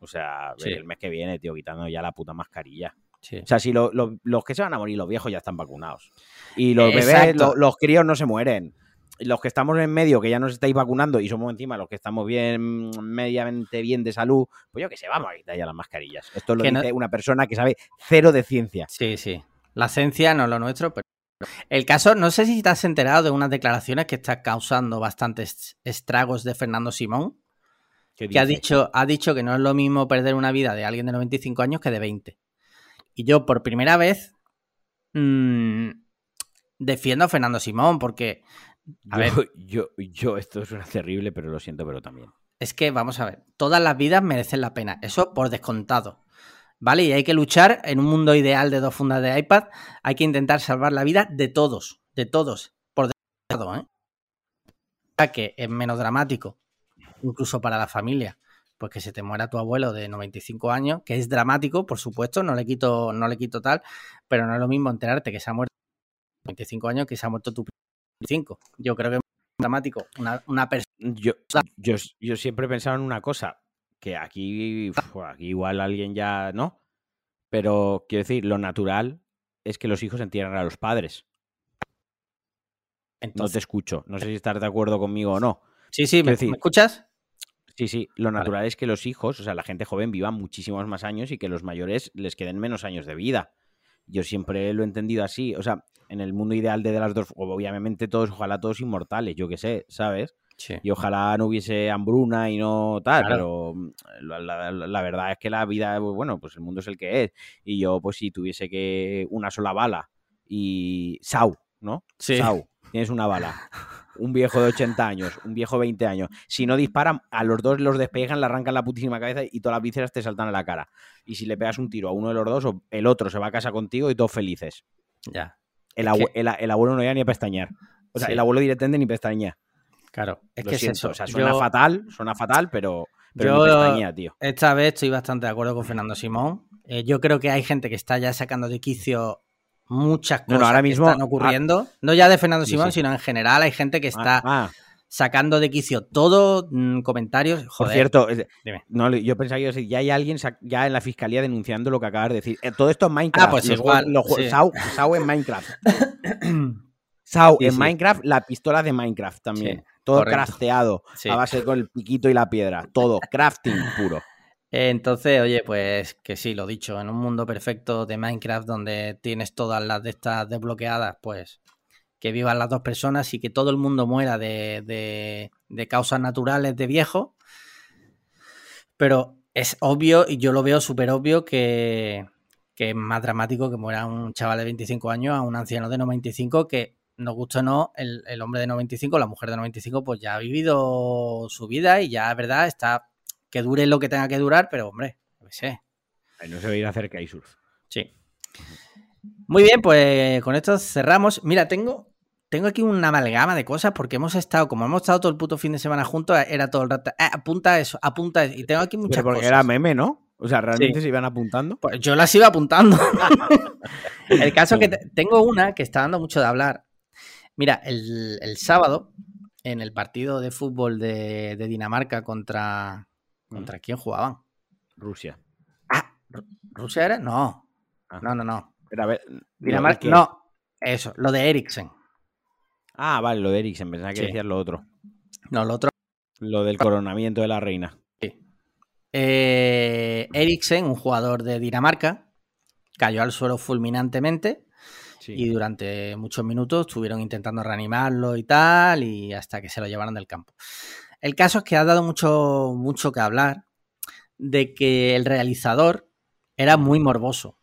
O sea, el mes que viene, tío, quitando ya la puta mascarilla. O sea, si los que se van a morir, los viejos ya están vacunados. Y los bebés, los críos no se mueren. Los que estamos en medio, que ya nos estáis vacunando y somos encima los que estamos bien, mediamente bien de salud, pues yo que sé, vamos a quitar ya las mascarillas. Esto lo dice una persona que sabe cero de ciencia. Sí, sí. La ciencia no es lo nuestro, pero. El caso, no sé si te has enterado de unas declaraciones que está causando bastantes estragos de Fernando Simón que ha dicho, ha dicho que no es lo mismo perder una vida de alguien de 95 años que de 20. Y yo por primera vez mmm, defiendo a Fernando Simón porque... A yo, ver, yo, yo, esto es una terrible, pero lo siento, pero también. Es que, vamos a ver, todas las vidas merecen la pena, eso por descontado. ¿Vale? Y hay que luchar en un mundo ideal de dos fundas de iPad, hay que intentar salvar la vida de todos, de todos, por descontado, ¿eh? Que es menos dramático incluso para la familia, pues que se te muera tu abuelo de 95 años, que es dramático, por supuesto, no le quito, no le quito tal, pero no es lo mismo enterarte que se ha muerto 95 años que se ha muerto tu 5. Yo creo que es dramático. Una, una persona. Yo, yo, yo, siempre he pensado en una cosa, que aquí, aquí igual alguien ya no, pero quiero decir, lo natural es que los hijos entierren a los padres. Entonces, no te escucho. No sé si estás de acuerdo conmigo o no. Sí, sí, ¿me, escuchas? Sí, sí, lo natural es que los hijos, o sea, la gente joven viva muchísimos más años y que los mayores les queden menos años de vida. Yo siempre lo he entendido así, o sea, en el mundo ideal de, las dos, obviamente todos, ojalá todos inmortales, yo qué sé, ¿sabes? Sí. Y ojalá no hubiese hambruna y no tal, pero mm, la, verdad es que la vida, bueno, pues el mundo es el que es. Y yo, pues si tuviese que una sola bala y Sau, ¿no? Sí. Sau, tienes una bala un viejo de 80 años, un viejo de 20 años, si no disparan, a los dos los despejan, le arrancan la putísima cabeza y todas las vísceras te saltan a la cara. Y si le pegas un tiro a uno de los dos, el otro se va a casa contigo y todos felices. Ya. El, abuelo no iba ni a pestañear. O sea, el abuelo directamente ni pestañea. Claro, es que es eso. O sea, suena fatal, suena fatal, pero, pero pestañea, tío. Esta vez estoy bastante de acuerdo con Fernando Simón. Eh, yo creo que hay gente que está ya sacando de quicio muchas cosas ahora mismo, que están ocurriendo. no ya de Fernando Simón, sino en general hay gente que está ah, sacando de quicio todo, mm, comentarios. Por cierto, No, yo pensaba que ya hay alguien ya en la fiscalía denunciando lo que acabas de decir. Eh, todo esto es Minecraft. Ah, pues igual. Sau, en Minecraft. Sau en Minecraft, la pistola de Minecraft también. todo crafteado a base con el piquito y la piedra. Todo crafting puro. Entonces, oye, pues que sí, lo dicho, en un mundo perfecto de Minecraft donde tienes todas las de estas desbloqueadas, pues que vivan las dos personas y que todo el mundo muera de, de, causas naturales de viejo. Pero es obvio, y yo lo veo súper obvio, que, que, es más dramático que muera un chaval de 25 años a un anciano de 95 que, nos gusta o no, el, el hombre de 95, la mujer de 95, pues ya ha vivido su vida y ya, verdad, está que dure lo que tenga que durar, pero hombre, no sé. no se va a ir a hacer surf. Sí. Muy bien, pues con esto cerramos. Mira, tengo, tengo aquí una amalgama de cosas porque hemos estado, como hemos estado todo el puto fin de semana juntos, era todo el rato, eh, apunta eso, apunta eso. Y tengo aquí muchas porque era meme, ¿no? O sea, ¿realmente se iban apuntando? Pues yo las iba apuntando. el caso es que tengo una que está dando mucho de hablar. Mira, el, sábado, en el partido de fútbol de Dinamarca contra, ¿Contra quién jugaban? Rusia. Ah, ¿Rusia era? No. Ah. No, no, no. Pero a ver, Dinamarca, no, eso, lo de Eriksen. Ah, vale, lo de Eriksen, pensaba que Sí. decías lo otro. No, lo otro. Lo del coronamiento de la reina. Eh, Eriksen, un jugador de Dinamarca, cayó al suelo fulminantemente Sí. y durante muchos minutos estuvieron intentando reanimarlo y tal, y hasta que se lo llevaron del campo. El caso es que ha dado mucho, mucho que hablar de que el realizador era muy morboso.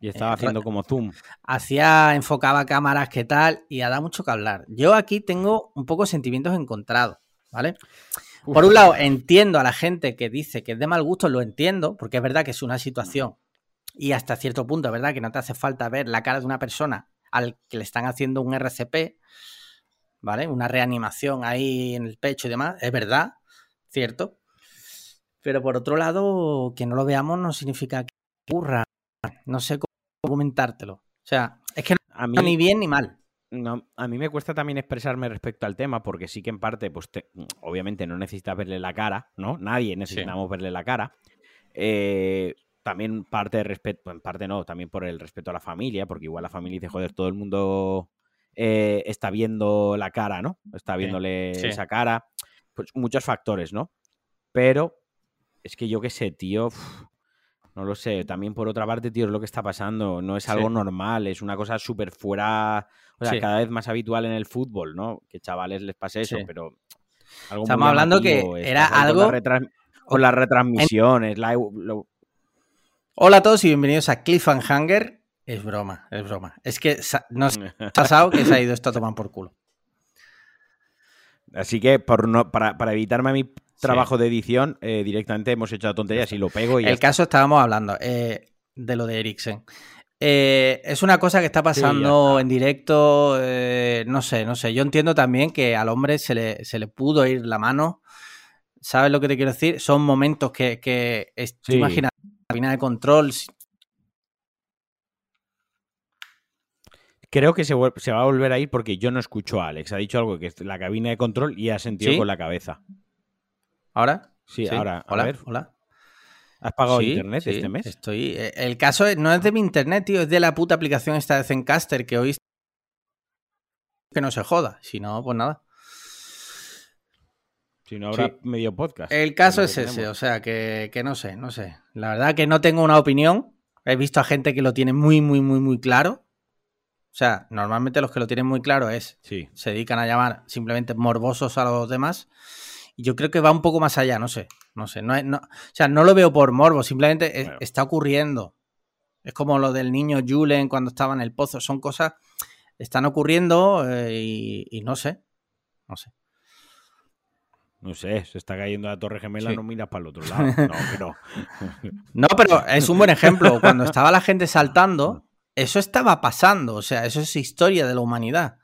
Y estaba eh, haciendo como zoom. Hacía, enfocaba cámaras, qué tal, y ha dado mucho que hablar. Yo aquí tengo un poco sentimientos encontrados, ¿vale? Uf. Por un lado, entiendo a la gente que dice que es de mal gusto, lo entiendo, porque es verdad que es una situación y hasta cierto punto, es verdad que no te hace falta ver la cara de una persona al que le están haciendo un RCP, ¿vale? Una reanimación ahí en el pecho y demás, es verdad, cierto. Pero por otro lado, que no lo veamos no significa que ocurra. No sé cómo comentártelo. O sea, es que A mí, no ni bien ni mal. no, a mí me cuesta también expresarme respecto al tema, porque sí que en parte, pues te- obviamente no necesitas verle la cara, ¿no? Nadie necesitamos verle la cara. Eh, también parte de respeto, en parte no, también por el respeto a la familia, porque igual la familia dice, joder, todo el mundo eh, está viendo la cara, ¿no? Está viéndole sí. esa cara. Pues muchos factores, ¿no? Pero es que yo qué sé, tío. uf, no lo sé. También por otra parte, tío, es lo que está pasando. No es Sí. algo normal, es una cosa súper fuera. O sea, Sí. cada vez más habitual en el fútbol, ¿no? Que chavales les pase eso, pero. algo Estamos hablando que era algo- Con las retransmisiones, la- lo- Hola a todos y bienvenidos a Cliffhanger. Es broma, es broma. Es que nos ha pasado que se ha ido esto a tomar por culo. Así que por no, para, para evitarme a mi trabajo de edición, eh, directamente hemos hecho la tontería y lo pego y El caso estábamos hablando eh, de lo de Eriksen. Eh, es una cosa que está pasando en directo. no sé, no sé. Yo entiendo también que al hombre se le, se le pudo ir la mano. ¿Sabes lo que te quiero decir? Son momentos que, que Sí. cabina de control. Creo que se, va a volver a ir porque yo no escucho a Alex. Ha dicho algo que es la cabina de control y ha sentido ¿Sí? con la cabeza. ¿Ahora? Sí, ahora, a Hola, ver. hola. ¿Has pagado Sí, internet este mes? Estoy. eh, El caso es- no es de mi internet, tío, es de la puta aplicación esta de Zencaster que hoy. Que no se joda. Si no, pues nada. Si no habrá Sí. medio podcast. El caso es ese, o sea, que, que no sé, no sé. La verdad que no tengo una opinión. He visto a gente que lo tiene muy, muy, muy, muy claro. O sea, normalmente los que lo tienen muy claro es Sí. se dedican a llamar simplemente morbosos a los demás. Y yo creo que va un poco más allá, no sé. No sé. No, es- no- o sea, no lo veo por morbo, simplemente es- Bueno. está ocurriendo. Es como lo del niño Julen cuando estaba en el pozo. Son cosas están ocurriendo eh, y, y no sé. No sé. No sé, se está cayendo la Torre Gemela, Sí. no miras para el otro lado. No, que no. No, pero es un buen ejemplo. Cuando estaba la gente saltando, eso estaba pasando. O sea, eso es historia de la humanidad.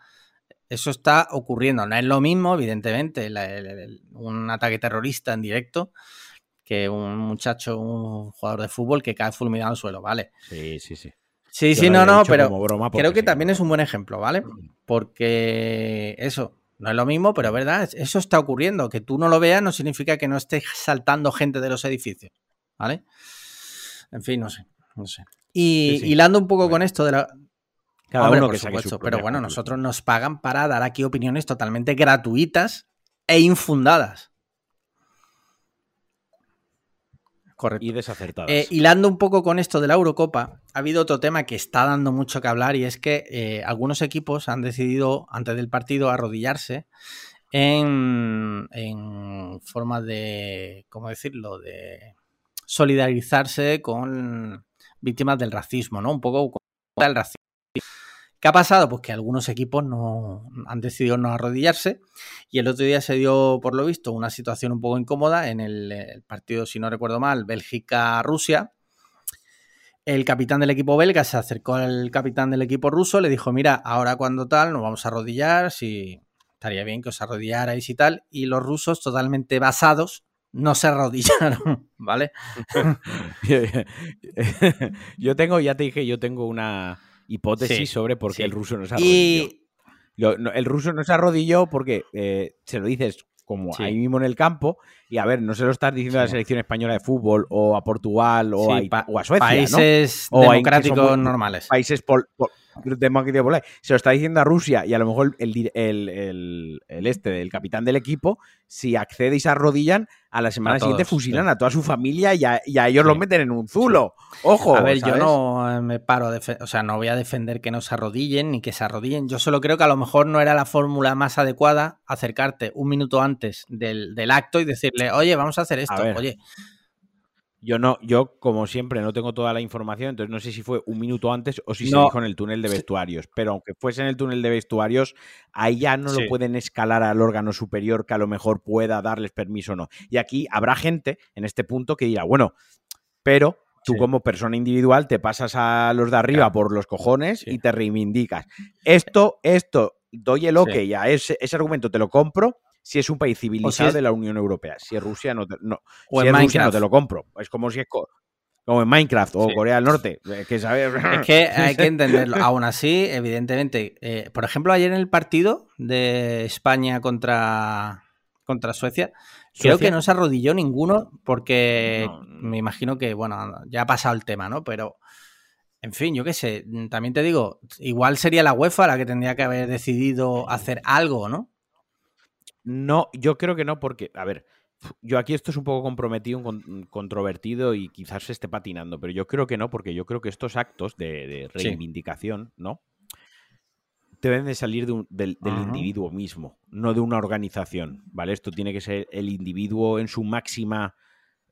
Eso está ocurriendo. No es lo mismo, evidentemente, la- el- el- un ataque terrorista en directo que un muchacho, un jugador de fútbol que cae fulminado al suelo, ¿vale? Sí, sí, sí. Sí, Yo sí, no, no, pero creo que sí, también es un buen ejemplo, ¿vale? Porque eso, no es lo mismo, pero es verdad, eso está ocurriendo. Que tú no lo veas no significa que no esté saltando gente de los edificios, ¿vale? En fin, no sé, no sé. Y Sí, sí. hilando un poco Bueno. con esto de la... Cada Hombre, uno por que supuesto, su pero bueno, nosotros nos pagan para dar aquí opiniones totalmente gratuitas e infundadas. Correcto. Y desacertadas. Eh, hilando un poco con esto de la Eurocopa, ha habido otro tema que está dando mucho que hablar y es que eh, algunos equipos han decidido antes del partido arrodillarse en, en forma de, ¿cómo decirlo?, de solidarizarse con víctimas del racismo, ¿no? Un poco contra el racismo. ¿Qué ha pasado? Pues que algunos equipos no han decidido no arrodillarse y el otro día se dio, por lo visto, una situación un poco incómoda en el, el partido, si no recuerdo mal, Bélgica-Rusia. El capitán del equipo belga se acercó al capitán del equipo ruso, le dijo, mira, ahora cuando tal, nos vamos a arrodillar, si estaría bien que os arrodillarais y tal. Y los rusos, totalmente basados, no se arrodillaron, ¿vale? yo tengo, ya te dije, yo tengo una hipótesis Sí, sobre por qué sí. el ruso no se arrodilló. Y Lo- no, el ruso no se arrodilló porque eh, se lo dices como Sí. ahí mismo en el campo. Y a ver, no se lo estás diciendo a la selección española de fútbol o a Portugal o, a, o Suecia, países democráticos normales. países pol, pol- Se lo está diciendo a Rusia y a lo mejor el, el, el- el este, el capitán del equipo, si accede y se arrodillan, a la semana A siguiente todos, fusilan sí. a toda su familia y a, y a ellos Sí. los meten en un zulo. Ojo. A ver, ¿sabes? yo no eh, me paro, a o sea, no voy a defender que no se arrodillen ni que se arrodillen. Yo solo creo que a lo mejor no era la fórmula más adecuada acercarte un minuto antes del, del acto y decirle, oye, vamos a hacer esto. Oye, Yo no, yo como siempre no tengo toda la información, entonces no sé si fue un minuto antes o si se dijo en el túnel de vestuarios. Pero aunque fuese en el túnel de vestuarios, ahí ya no Sí. lo pueden escalar al órgano superior que a lo mejor pueda darles permiso o no. Y aquí habrá gente en este punto que dirá, bueno, pero tú Sí. como persona individual te pasas a los de arriba Claro. por los cojones Sí. y te reivindicas. Esto, esto, doy el ok Sí. a ese, ese argumento te lo compro si es un país civilizado es- de la Unión Europea. Si es Rusia, no te, no, o si en es Rusia, no te lo compro. Es como si es co- como en Minecraft o Sí. Corea del Norte. eh, Que saber. Es que hay que entenderlo. Aún así, evidentemente, eh, por ejemplo, ayer en el partido de España contra, contra Suecia, creo que no se arrodilló ninguno porque No, no. me imagino que, bueno, ya ha pasado el tema, ¿no? Pero, en fin, yo qué sé, también te digo, igual sería la UEFA la que tendría que haber decidido hacer algo, ¿no? No, yo creo que no, porque, a ver, yo aquí esto es un poco comprometido, un con- controvertido y quizás se esté patinando, pero yo creo que no, porque yo creo que estos actos de, reivindicación, ¿no? Deben de salir de un- del, individuo mismo, no de una organización, ¿vale? Esto tiene que ser el individuo en su máxima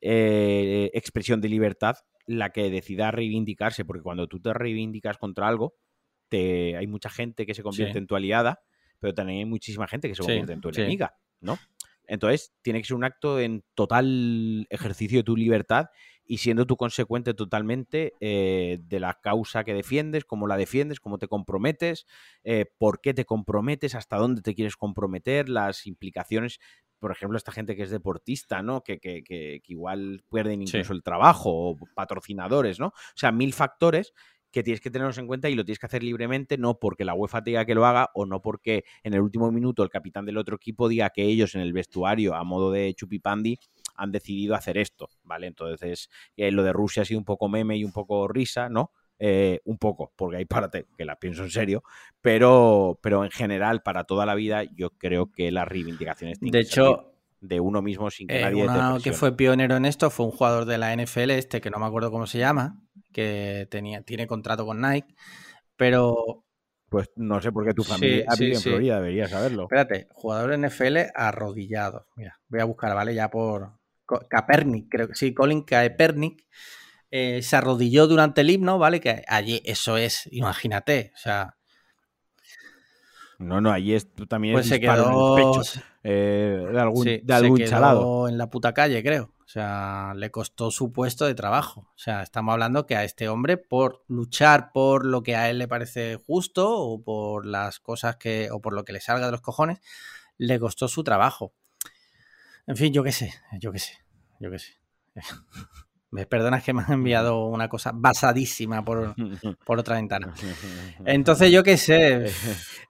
eh, expresión de libertad la que decida reivindicarse, porque cuando tú te reivindicas contra algo, te, hay mucha gente que se convierte Sí. en tu aliada, pero también hay muchísima gente que se Sí, convierte en tu sí. enemiga, ¿no? Entonces, tiene que ser un acto en total ejercicio de tu libertad y siendo tú consecuente totalmente eh, de la causa que defiendes, cómo la defiendes, cómo te comprometes, eh, por qué te comprometes, hasta dónde te quieres comprometer, las implicaciones. Por ejemplo, esta gente que es deportista, ¿no? Que, que- que- que igual pierden Sí. incluso el trabajo o patrocinadores, ¿no? O sea, mil factores que tienes que tenerlos en cuenta y lo tienes que hacer libremente, no porque la UEFA te diga que lo haga o no porque en el último minuto el capitán del otro equipo diga que ellos en el vestuario, a modo de chupipandi, han decidido hacer esto, ¿vale? Entonces, eh, lo de Rusia ha sido un poco meme y un poco risa, ¿no? Eh, un poco, porque hay parte que la pienso en serio, pero, pero en general, para toda la vida, yo creo que las reivindicaciones tienen De que salir hecho, de uno mismo sin que Eh, nadie te uno que presione. fue pionero en esto fue un jugador de la NFL, este que no me acuerdo cómo se llama, que tenía, tiene contrato con Nike, pero Pues no sé por qué tu familia sí, vive en sí. Florida, deberías saberlo. espérate, jugador NFL arrodillado. Mira, voy a buscar, ¿vale? Ya por Kaepernick, creo que sí, Colin Kaepernick eh, se arrodilló durante el himno, ¿vale? Que allí eso es, imagínate, o sea, No, no, allí es, también pues es se disparo en el quedó, pecho eh, de algún, sí, de algún se quedó chalado. en la puta calle, creo. O sea, le costó su puesto de trabajo. O sea, estamos hablando que a este hombre, por luchar por lo que a él le parece justo o por las cosas que, o por lo que le salga de los cojones, le costó su trabajo. En fin, yo qué sé, yo qué sé, yo qué sé. Me perdonas que me han enviado una cosa basadísima por, por otra ventana. Entonces, yo qué sé.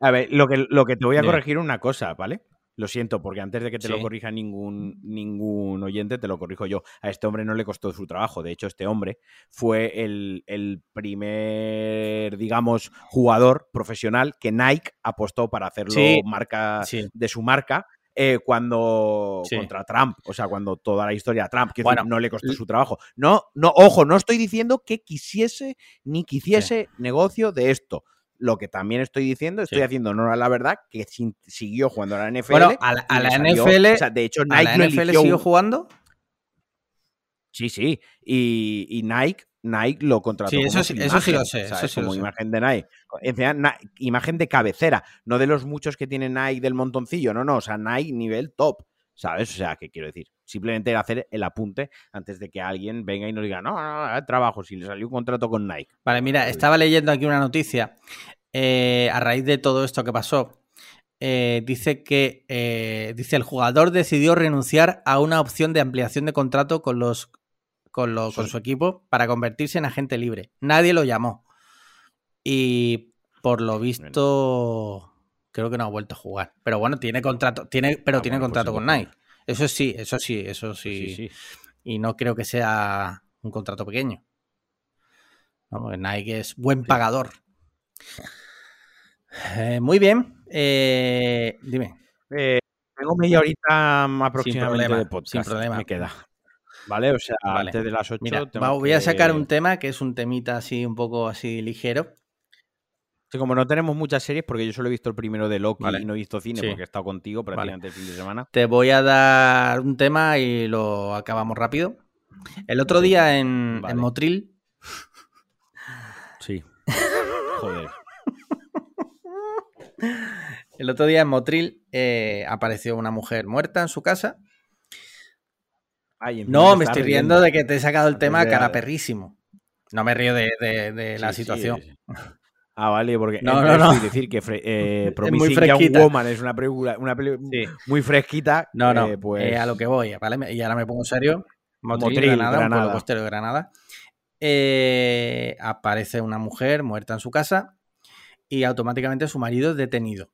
A ver, lo que, lo que te voy a corregir una cosa, ¿vale? Lo siento, porque antes de que te lo Sí. corrija ningún, ningún oyente, te lo corrijo yo. A este hombre no le costó su trabajo. De hecho, este hombre fue el, el primer, digamos, jugador profesional que Nike apostó para hacerlo Sí. marca Sí. de su marca. eh, cuando Sí. contra Trump, o sea, cuando toda la historia de Trump, que Bueno, no le costó su trabajo. No, no, ojo, no estoy diciendo que quisiese ni quisiese negocio de esto. Lo que también estoy diciendo, estoy Sí. haciendo honor a la verdad, que sin- siguió jugando a la NFL. Bueno, a la, a salió- NFL, o sea, de hecho, ¿a Nike la lo NFL eligió siguió jugando. Sí, sí. Y, y Nike, Nike lo contrató. Sí, eso como sí- su eso sí lo imagen, sé, como sé. imagen de Nike. Na- imagen de cabecera, no de los muchos que tiene Nike del montoncillo, no, no, o sea, Nike nivel top, ¿sabes? O sea, ¿qué quiero decir? Simplemente era hacer el apunte antes de que alguien venga y nos diga, no, no, no, trabajo, si le salió un contrato con Nike. Vale, mira, estaba leyendo aquí una noticia eh, a raíz de todo esto que pasó. eh, dice que eh, dice el jugador decidió renunciar a una opción de ampliación de contrato con los con, lo- con su equipo para convertirse en agente libre. Nadie lo llamó. Y por lo visto, creo que no ha vuelto a jugar. Pero bueno, tiene contrato, tiene, pero Ah, tiene bueno, pues contrato con entonces- Nike. Eso sí, eso sí, eso sí. Sí, sí. Y no creo que sea un contrato pequeño. No, porque Nike es buen pagador. Eh, muy bien. Eh, dime. Eh, tengo media horita aproximadamente problema, de podcast. sin problema. Me queda. ¿Vale? O sea, Vale. antes de las 8 Mira, va- voy a sacar un tema que es un temita así, un poco así ligero. Sí, como no tenemos muchas series, porque yo solo he visto el primero de Loki Vale. y no he visto cine Sí. porque he estado contigo prácticamente el fin de semana. Te voy a dar un tema y lo acabamos rápido. El otro día en, Vale. en Motril, Sí. Joder. el otro día en Motril eh, apareció una mujer muerta en su casa. Ay, No, me estoy riendo. riendo de que te he sacado el tema cara perrísimo. No me río de, de- de la sí, situación. sí. Ah, vale, porque No, no, no. decir que eh, muy Promising Young. Woman es una película, una Sí. muy fresquita. No, no, eh, pues eh, a lo que voy, ¿vale? Y ahora me pongo serio. Motril, Motril, Granada, un pueblo Granada. costero de Granada. Eh, aparece una mujer muerta en su casa y automáticamente su marido es detenido.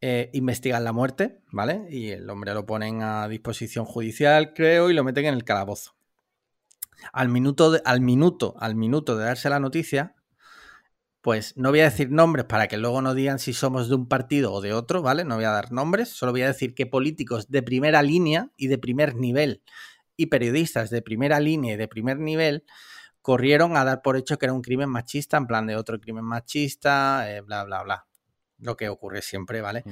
Eh, investigan la muerte, ¿vale? Y el hombre lo ponen a disposición judicial, creo, y lo meten en el calabozo. Al minuto, de- al minuto, al minuto de darse la noticia, pues no voy a decir nombres para que luego no digan si somos de un partido o de otro, ¿vale? No voy a dar nombres, solo voy a decir que políticos de primera línea y de primer nivel y periodistas de primera línea y de primer nivel corrieron a dar por hecho que era un crimen machista, en plan de otro crimen machista, eh, bla, bla, bla. Lo que ocurre siempre, ¿vale?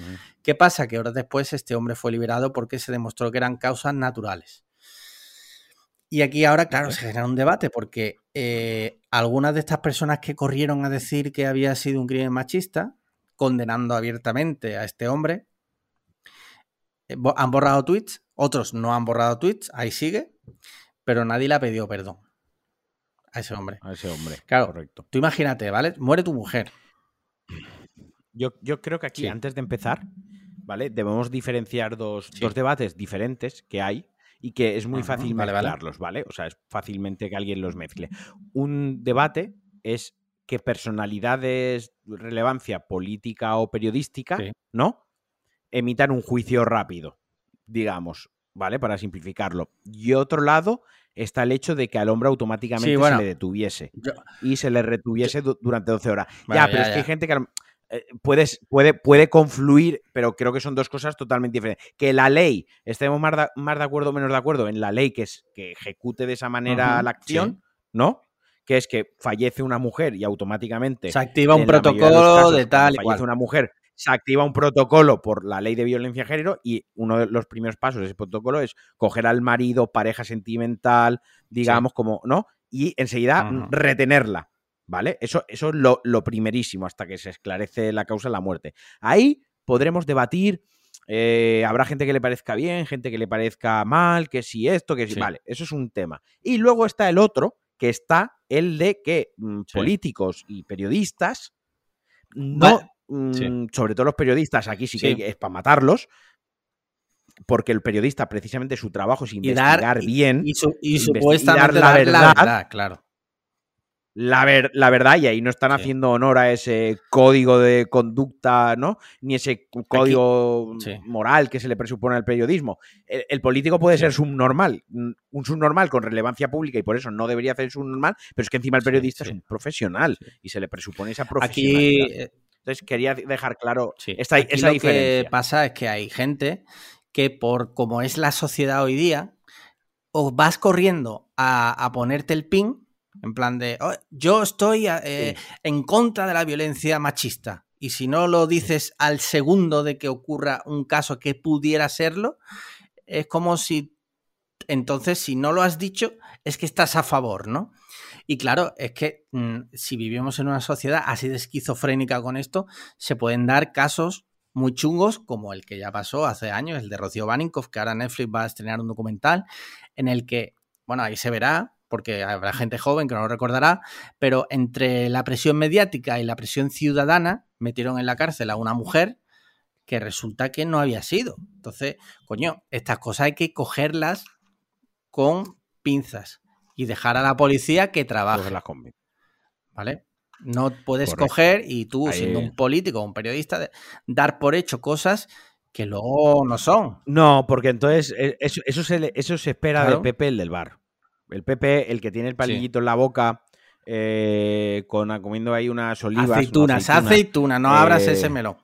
¿Qué pasa? Que horas después este hombre fue liberado porque se demostró que eran causas naturales. Y aquí ahora, claro, se genera un debate porque eh, algunas de estas personas que corrieron a decir que había sido un crimen machista, condenando abiertamente a este hombre, eh, han borrado tweets, otros no han borrado tweets, ahí sigue, pero nadie le ha pedido perdón a ese hombre. a ese hombre. Claro. Correcto. Tú imagínate, ¿vale? Muere tu mujer. Yo, yo creo que aquí, Sí. antes de empezar, ¿vale? Debemos diferenciar dos, Sí. dos debates diferentes que hay y que es muy Ujú, fácil vale, mezclarlos, ¿vale? O sea, es fácilmente que alguien los mezcle. Un debate es que personalidades de relevancia política o periodística, Sí. ¿no? Emitan un juicio rápido, digamos, ¿vale? Para simplificarlo. Y otro lado está el hecho de que al hombre automáticamente Sí, bueno. se le detuviese Yo- y se le retuviese du- durante 12 horas. Ya, pero ya, es que hay gente que a lo- eh, puedes- puede, puede confluir, pero creo que son dos cosas totalmente diferentes. Que la ley, estemos más de, más de acuerdo o menos de acuerdo en la ley que, es, que ejecute de esa manera la acción, ¿no? Que es que fallece una mujer y automáticamente Se activa un de protocolo casos, de tal fallece una mujer, se activa un protocolo por la ley de violencia de género y uno de los primeros pasos de ese protocolo es coger al marido, pareja sentimental, digamos, como, ¿no? Y enseguida retenerla, ¿vale? Eso, eso es lo, lo primerísimo hasta que se esclarece la causa de la muerte. Ahí podremos debatir. eh, habrá gente que le parezca bien, gente que le parezca mal, que si esto, que si. Sí. Vale, eso es un tema. Y luego está el otro, que está el de que mm, Sí. políticos y periodistas no, Va- sí. mm, sobre todo los periodistas, aquí sí que Sí. es para matarlos, porque el periodista precisamente su trabajo es Y investigar dar- bien Y, su- y investigar supuestamente la dar la verdad. verdad, claro. La, ver- la verdad y ahí no están Sí. haciendo honor a ese código de conducta, ¿no? Ni ese código sí. moral que se le presupone al periodismo. El, el político puede ser subnormal, un subnormal con relevancia pública y por eso no debería ser subnormal, pero es que encima el periodista es un profesional y se le presupone esa Aquí profesionalidad. eh, Entonces quería dejar claro Sí. esta, Aquí esa lo que diferencia. pasa es que hay gente que por como es la sociedad hoy día, o vas corriendo a, a ponerte el pin, en plan de, "Oh, yo estoy eh, en contra de la violencia machista. Y si no lo dices al segundo de que ocurra un caso que pudiera serlo, es como si, entonces, si no lo has dicho, es que estás a favor, ¿no? Y claro, es que mm, si vivimos en una sociedad así de esquizofrénica con esto, se pueden dar casos muy chungos como el que ya pasó hace años, el de Rocío Baninkoff, que ahora Netflix va a estrenar un documental en el que, bueno, ahí se verá, porque habrá gente joven que no lo recordará, pero entre la presión mediática y la presión ciudadana metieron en la cárcel a una mujer que resulta que no había sido. Entonces, coño, estas cosas hay que cogerlas con pinzas y dejar a la policía que trabaje, Cogerlas con- ¿vale? No puedes Correcto. coger y tú, Ahí- siendo un político o un periodista, de- dar por hecho cosas que luego no son. No, porque entonces eh, eso, eso se, eso se espera Claro. del Pepe, el del bar. El Pepe, el que tiene el palillito en la boca, eh, con comiendo ahí unas olivas. una aceitunas, aceituna, aceituna, no abras eh, ese melón.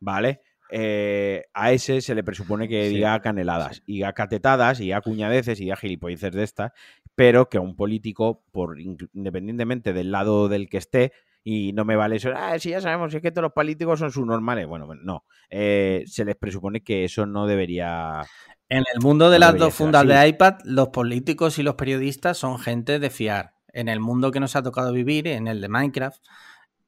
¿Vale? Eh, a ese se le presupone que Sí, diga caneladas, y diga catetadas, y diga cuñadeces, y diga gilipolleces de estas, pero que a un político, por independientemente del lado del que esté, y no me vale eso, ah, sí, ya sabemos, es que todos los políticos son subnormales. Bueno, bueno, no. Eh, se les presupone que eso no debería. En el mundo de las dos fundas así. de iPad, los políticos y los periodistas son gente de fiar. En el mundo que nos ha tocado vivir, en el de Minecraft,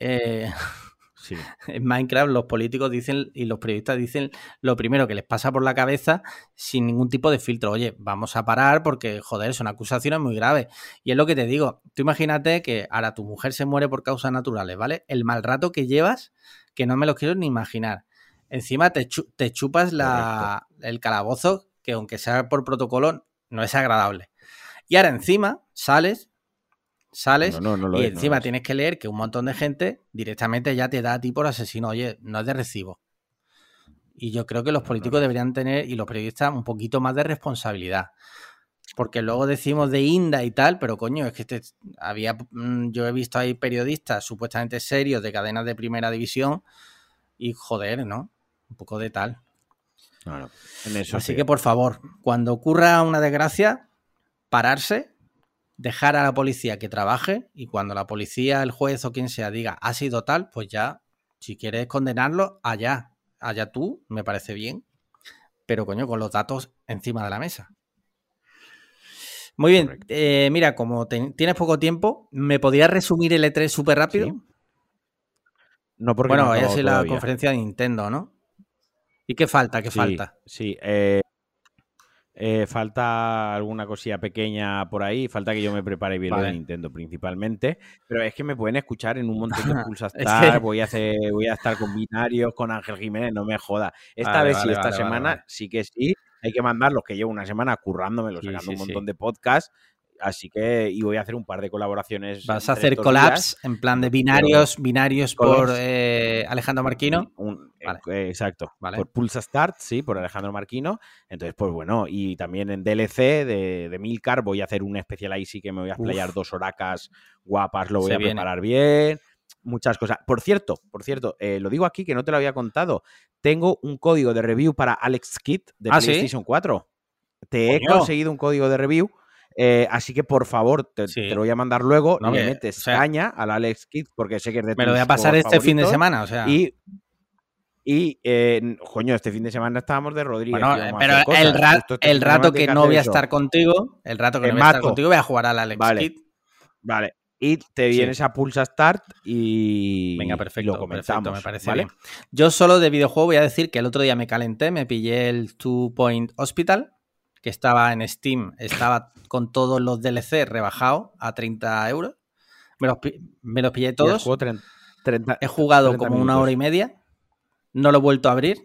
eh, Sí. en Minecraft los políticos dicen y los periodistas dicen lo primero que les pasa por la cabeza sin ningún tipo de filtro. Oye, vamos a parar porque, joder, son acusaciones muy graves. Y es lo que te digo. Tú imagínate que ahora tu mujer se muere por causas naturales, ¿vale? El mal rato que llevas, que no me lo quiero ni imaginar. Encima te, chu- te chupas la, el calabozo, que aunque sea por protocolo, no es agradable. Y ahora encima sales, sales No, no, no y es, encima tienes que leer que un montón de gente directamente ya te da a ti por asesino. Oye, no es de recibo. Y yo creo que los políticos deberían tener, y los periodistas, un poquito más de responsabilidad. Porque luego decimos de Inda y tal, pero coño, es que este- había, mm, yo he visto ahí periodistas supuestamente serios de cadenas de primera división y joder, ¿no? Un poco de tal. En eso Así sí. que por favor, cuando ocurra una desgracia, pararse, dejar a la policía que trabaje y cuando la policía, el juez o quien sea diga ha sido tal, pues ya, si quieres condenarlo, allá, allá tú, me parece bien, pero coño, con los datos encima de la mesa. Muy bien, eh, mira, como te- tienes poco tiempo, ¿me podrías resumir el E3 súper rápido? Sí. No porque bueno, no ser la conferencia de Nintendo, ¿no? ¿Y qué falta? ¿Qué Sí, falta? Sí, eh, eh, falta alguna cosilla pequeña por ahí. Falta que yo me prepare bien lo Vale. de Nintendo principalmente. Pero es que me pueden escuchar en un montón de que- voy, a hacer, voy a estar con binarios, con Ángel Jiménez, no me joda. Esta Vale, vez sí, vale, esta vale, vale, semana sí que sí. Hay que mandarlos, que llevo una semana currándomelo, Sí, sacando sí, un sí. montón de podcasts. Así que, y voy a hacer un par de colaboraciones. Vas a hacer collabs días. en plan de binarios, binarios por eh, Alejandro Marquino. Eh, Vale. eh, exacto. Vale. Por Pulsa Start, sí, por Alejandro Marquino. Entonces, pues bueno, y también en DLC de, de Milcar voy a hacer un especial ahí sí que me voy a explayar Uf. dos horacas guapas, lo voy Se a viene. preparar bien. Muchas cosas. Por cierto, por cierto, eh, lo digo aquí que no te lo había contado. Tengo un código de review para Alex Kit de ¿Ah, sí? PlayStation 4. Te he Coño. conseguido un código de review. eh, así que por favor, te, Sí. te lo voy a mandar luego. No, que, metes o sea, caña al Alex Kit porque sé que es de Me lo voy a pasar este fin de semana, o sea. Y, y eh, coño, este fin de semana estábamos de Rodríguez. bueno, pero el, ra- este el rato que no voy a estar contigo, el rato que Te no voy a estar contigo, voy a jugar al Alex Vale. Vale. Y te Sí. vienes a Pulsa Start y, Venga, perfecto, lo comentamos. perfecto, me parece ¿vale? bien. Yo solo de videojuego voy a decir que el otro día me calenté, me pillé el Two Point Hospital, que estaba en Steam, estaba con todos los DLC rebajados a 30 euros. Me los, pi- me los pillé todos. jugado 30, 30 He jugado 30 como una hora y media. No lo he vuelto a abrir,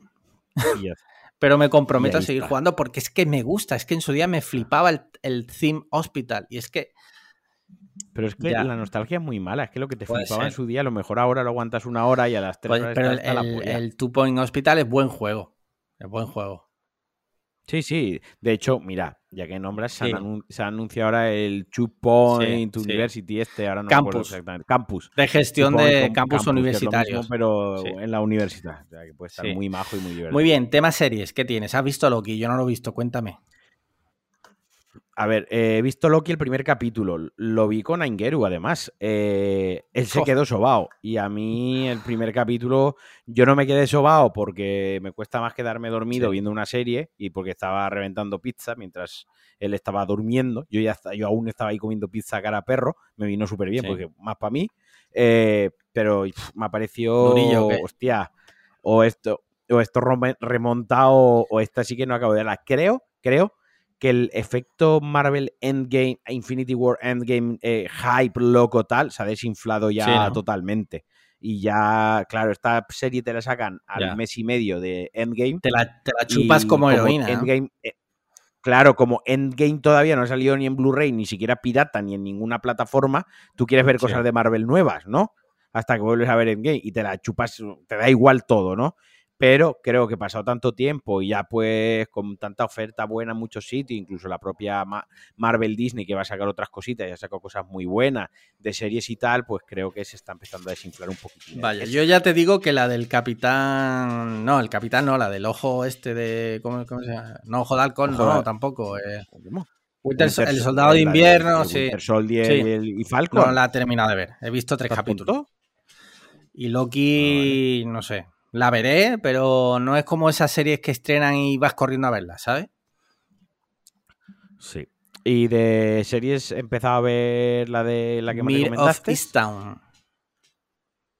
pero me comprometo a seguir está. jugando porque es que me gusta. Es que en su día me flipaba el, el Theme Hospital. Y es que Pero es que Ya. la nostalgia es muy mala. Es que lo que te Puede flipaba en su día, a lo mejor ahora lo aguantas una hora y a las tres Pues, horas pero el, la el- el Two Point Hospital es buen juego. Es buen juego. Sí, sí. De hecho, mira, ya que nombras, se, Sí. han anun- se anuncia ahora el Two Point Sí, sí. University este, ahora no me acuerdo Campus. exactamente. Campus. De gestión de campus es lo mismo, universitarios. pero Sí. en la universidad. O sea, que puede estar Sí. muy majo y muy divertido. Muy bien, tema series. ¿Qué tienes? ¿Has visto Loki? Yo no lo he visto, cuéntame. A ver, eh, he visto Loki el primer capítulo. Lo vi con Aingeru, además. Eh, él se quedó sobao. Y a mí, el primer capítulo, yo no me quedé sobao porque me cuesta más quedarme dormido Sí. viendo una serie y porque estaba reventando pizza mientras él estaba durmiendo. Yo ya yo aún estaba ahí comiendo pizza cara a perro. Me vino súper bien Sí. porque más para mí. Eh, pero me pareció. Durillo, hostia. O esto, o esto remontado, o esta sí que no acabo de verla. Creo, creo que el efecto Marvel Endgame, Infinity War Endgame, eh, hype loco tal, se ha desinflado ya Sí, ¿no? totalmente. Y ya, claro, esta serie te la sacan al Ya. mes y medio de Endgame. Te la, te la chupas como heroína. Endgame, eh, claro, como Endgame todavía no ha salido ni en Blu-ray, ni siquiera pirata, ni en ninguna plataforma, tú quieres ver Sí. cosas de Marvel nuevas, ¿no? Hasta que vuelves a ver Endgame y te la chupas, te da igual todo, ¿no? Pero creo que pasado tanto tiempo y ya pues con tanta oferta buena en muchos sitios, incluso la propia Ma- Marvel Disney que va a sacar otras cositas, ya sacado cosas muy buenas de series y tal, pues creo que se está empezando a desinflar un poquitín. Vaya, Eso. yo ya te digo que la del capitán. No, el capitán no, la del ojo este de. ¿Cómo, cómo se llama? No, ojo de halcón, Ojo no, de- tampoco. eh. Winter- Winter el Sol- soldado de invierno, sí. Winter Soldier Sí. y, el- y Falcon. No la he terminado de ver. He visto tres ¿Estás a capítulos. punto? Y Loki, no sé. La veré, pero no es como esas series que estrenan y vas corriendo a verlas, ¿sabes? Sí. Y de series he empezado a ver la de la que me Mir of recomendaste. Easttown.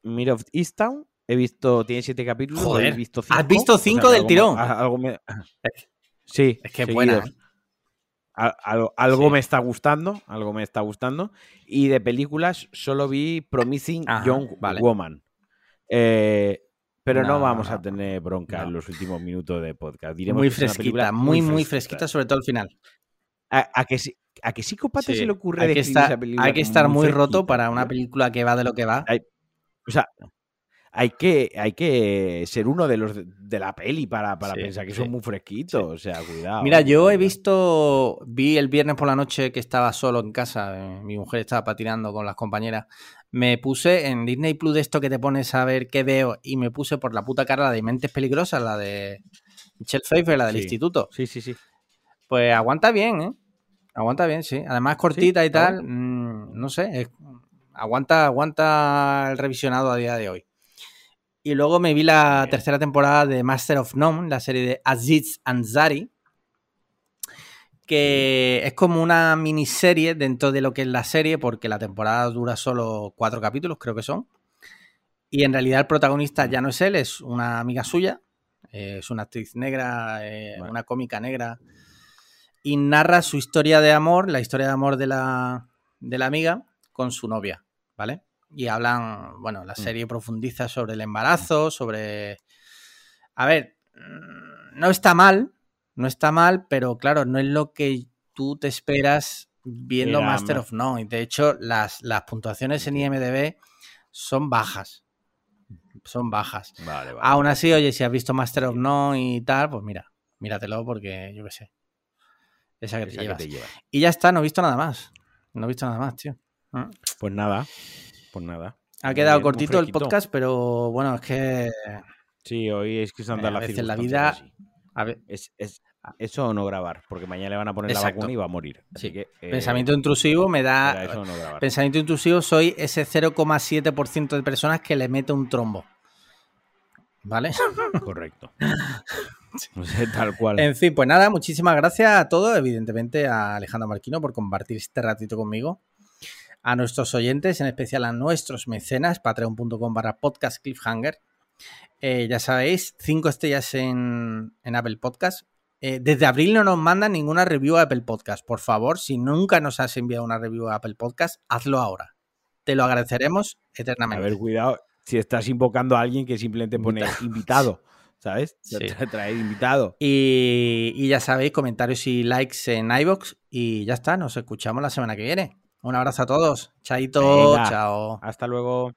Mir of Easttown. He visto, tiene siete capítulos. Joder, he visto cinco. ¿has visto o sea, cinco del algo tirón? algo me- sí, Es que es buena. algo algo Sí. me está gustando, algo me está gustando. Y de películas solo vi Promising Ajá, Young vale. Woman. Eh, pero no, No, vamos no, a tener bronca no. en los últimos minutos de podcast. Diremos Muy fresquita, muy, muy fresquita, sobre todo al final. ¿A, a que, sí- a que psicópata Sí, se le ocurre hay que, estar, esa película hay que estar muy roto para una película que va de lo que va. Hay- O sea, hay que, hay que ser uno de los de, la peli para, para Sí, pensar que sí, son muy fresquitos. O sea, cuidado. Mira, yo he visto, vi el viernes por la noche que estaba solo en casa, eh, mi mujer estaba patinando con las compañeras, me puse en Disney Plus de esto que te pones a ver qué veo y me puse por la puta cara la de Mentes Peligrosas, la de Michelle Pfeiffer, la del instituto. Sí, sí, sí. Pues aguanta bien, ¿eh? Aguanta bien, sí. Además es cortita y tal, mm, no sé, es- aguanta, aguanta el revisionado a día de hoy. Y luego me vi la Bien. tercera temporada de Master of None, la serie de Aziz Ansari, que es como una miniserie dentro de lo que es la serie, porque la temporada dura solo cuatro capítulos, creo que son. Y en realidad el protagonista ya no es él, es una amiga suya, eh, es una actriz negra, eh, una cómica negra, y narra su historia de amor, la historia de amor de la, de la amiga con su novia, ¿vale? Y hablan, bueno, la Mm. serie profundiza sobre el embarazo, sobre... A ver, mm, no está mal, no está mal, pero claro, no es lo que tú te esperas viendo Master ma- of None. Y de hecho, las, las puntuaciones en IMDB son bajas. Son bajas. Vale, vale. Aún así, oye, si has visto Master of None y tal, pues mira, míratelo porque yo qué sé. Esa que te Esa que llevas. te llevas. Y ya está, no he visto nada más. No he visto nada más, tío. Mm. Pues nada. Pues nada. Ha quedado bien, cortito el podcast, pero bueno, es que Sí, hoy es que se han Eh, dado a las veces la circunstancias vida- así. a ver, Es, es- eso o no grabar, porque mañana le van a poner Exacto. la vacuna y va a morir. Así Sí. que, eh, pensamiento intrusivo me da. eso no grabar. Pensamiento intrusivo, soy ese 0,7% de personas que le mete un trombo. ¿Vale? Correcto. No sé, tal cual. En fin, pues nada, muchísimas gracias a todos, evidentemente a Alejandro Marquino por compartir este ratito conmigo, a nuestros oyentes, en especial a nuestros mecenas, patreon.com barra podcast cliffhanger. Eh, ya sabéis, cinco estrellas en, en Apple Podcast. Eh, desde abril no nos mandan ninguna review a Apple Podcast. Por favor, si nunca nos has enviado una review a Apple Podcast, hazlo ahora. Te lo agradeceremos A eternamente. ver, cuidado. Si estás invocando a alguien que simplemente pone invitado, ¿sabes? Sí. Traer invitado. Y, y ya sabéis, comentarios y likes en iBox. Y ya está, nos escuchamos la semana que viene. Un abrazo a todos. Chaito, Venga. chao. Hasta luego.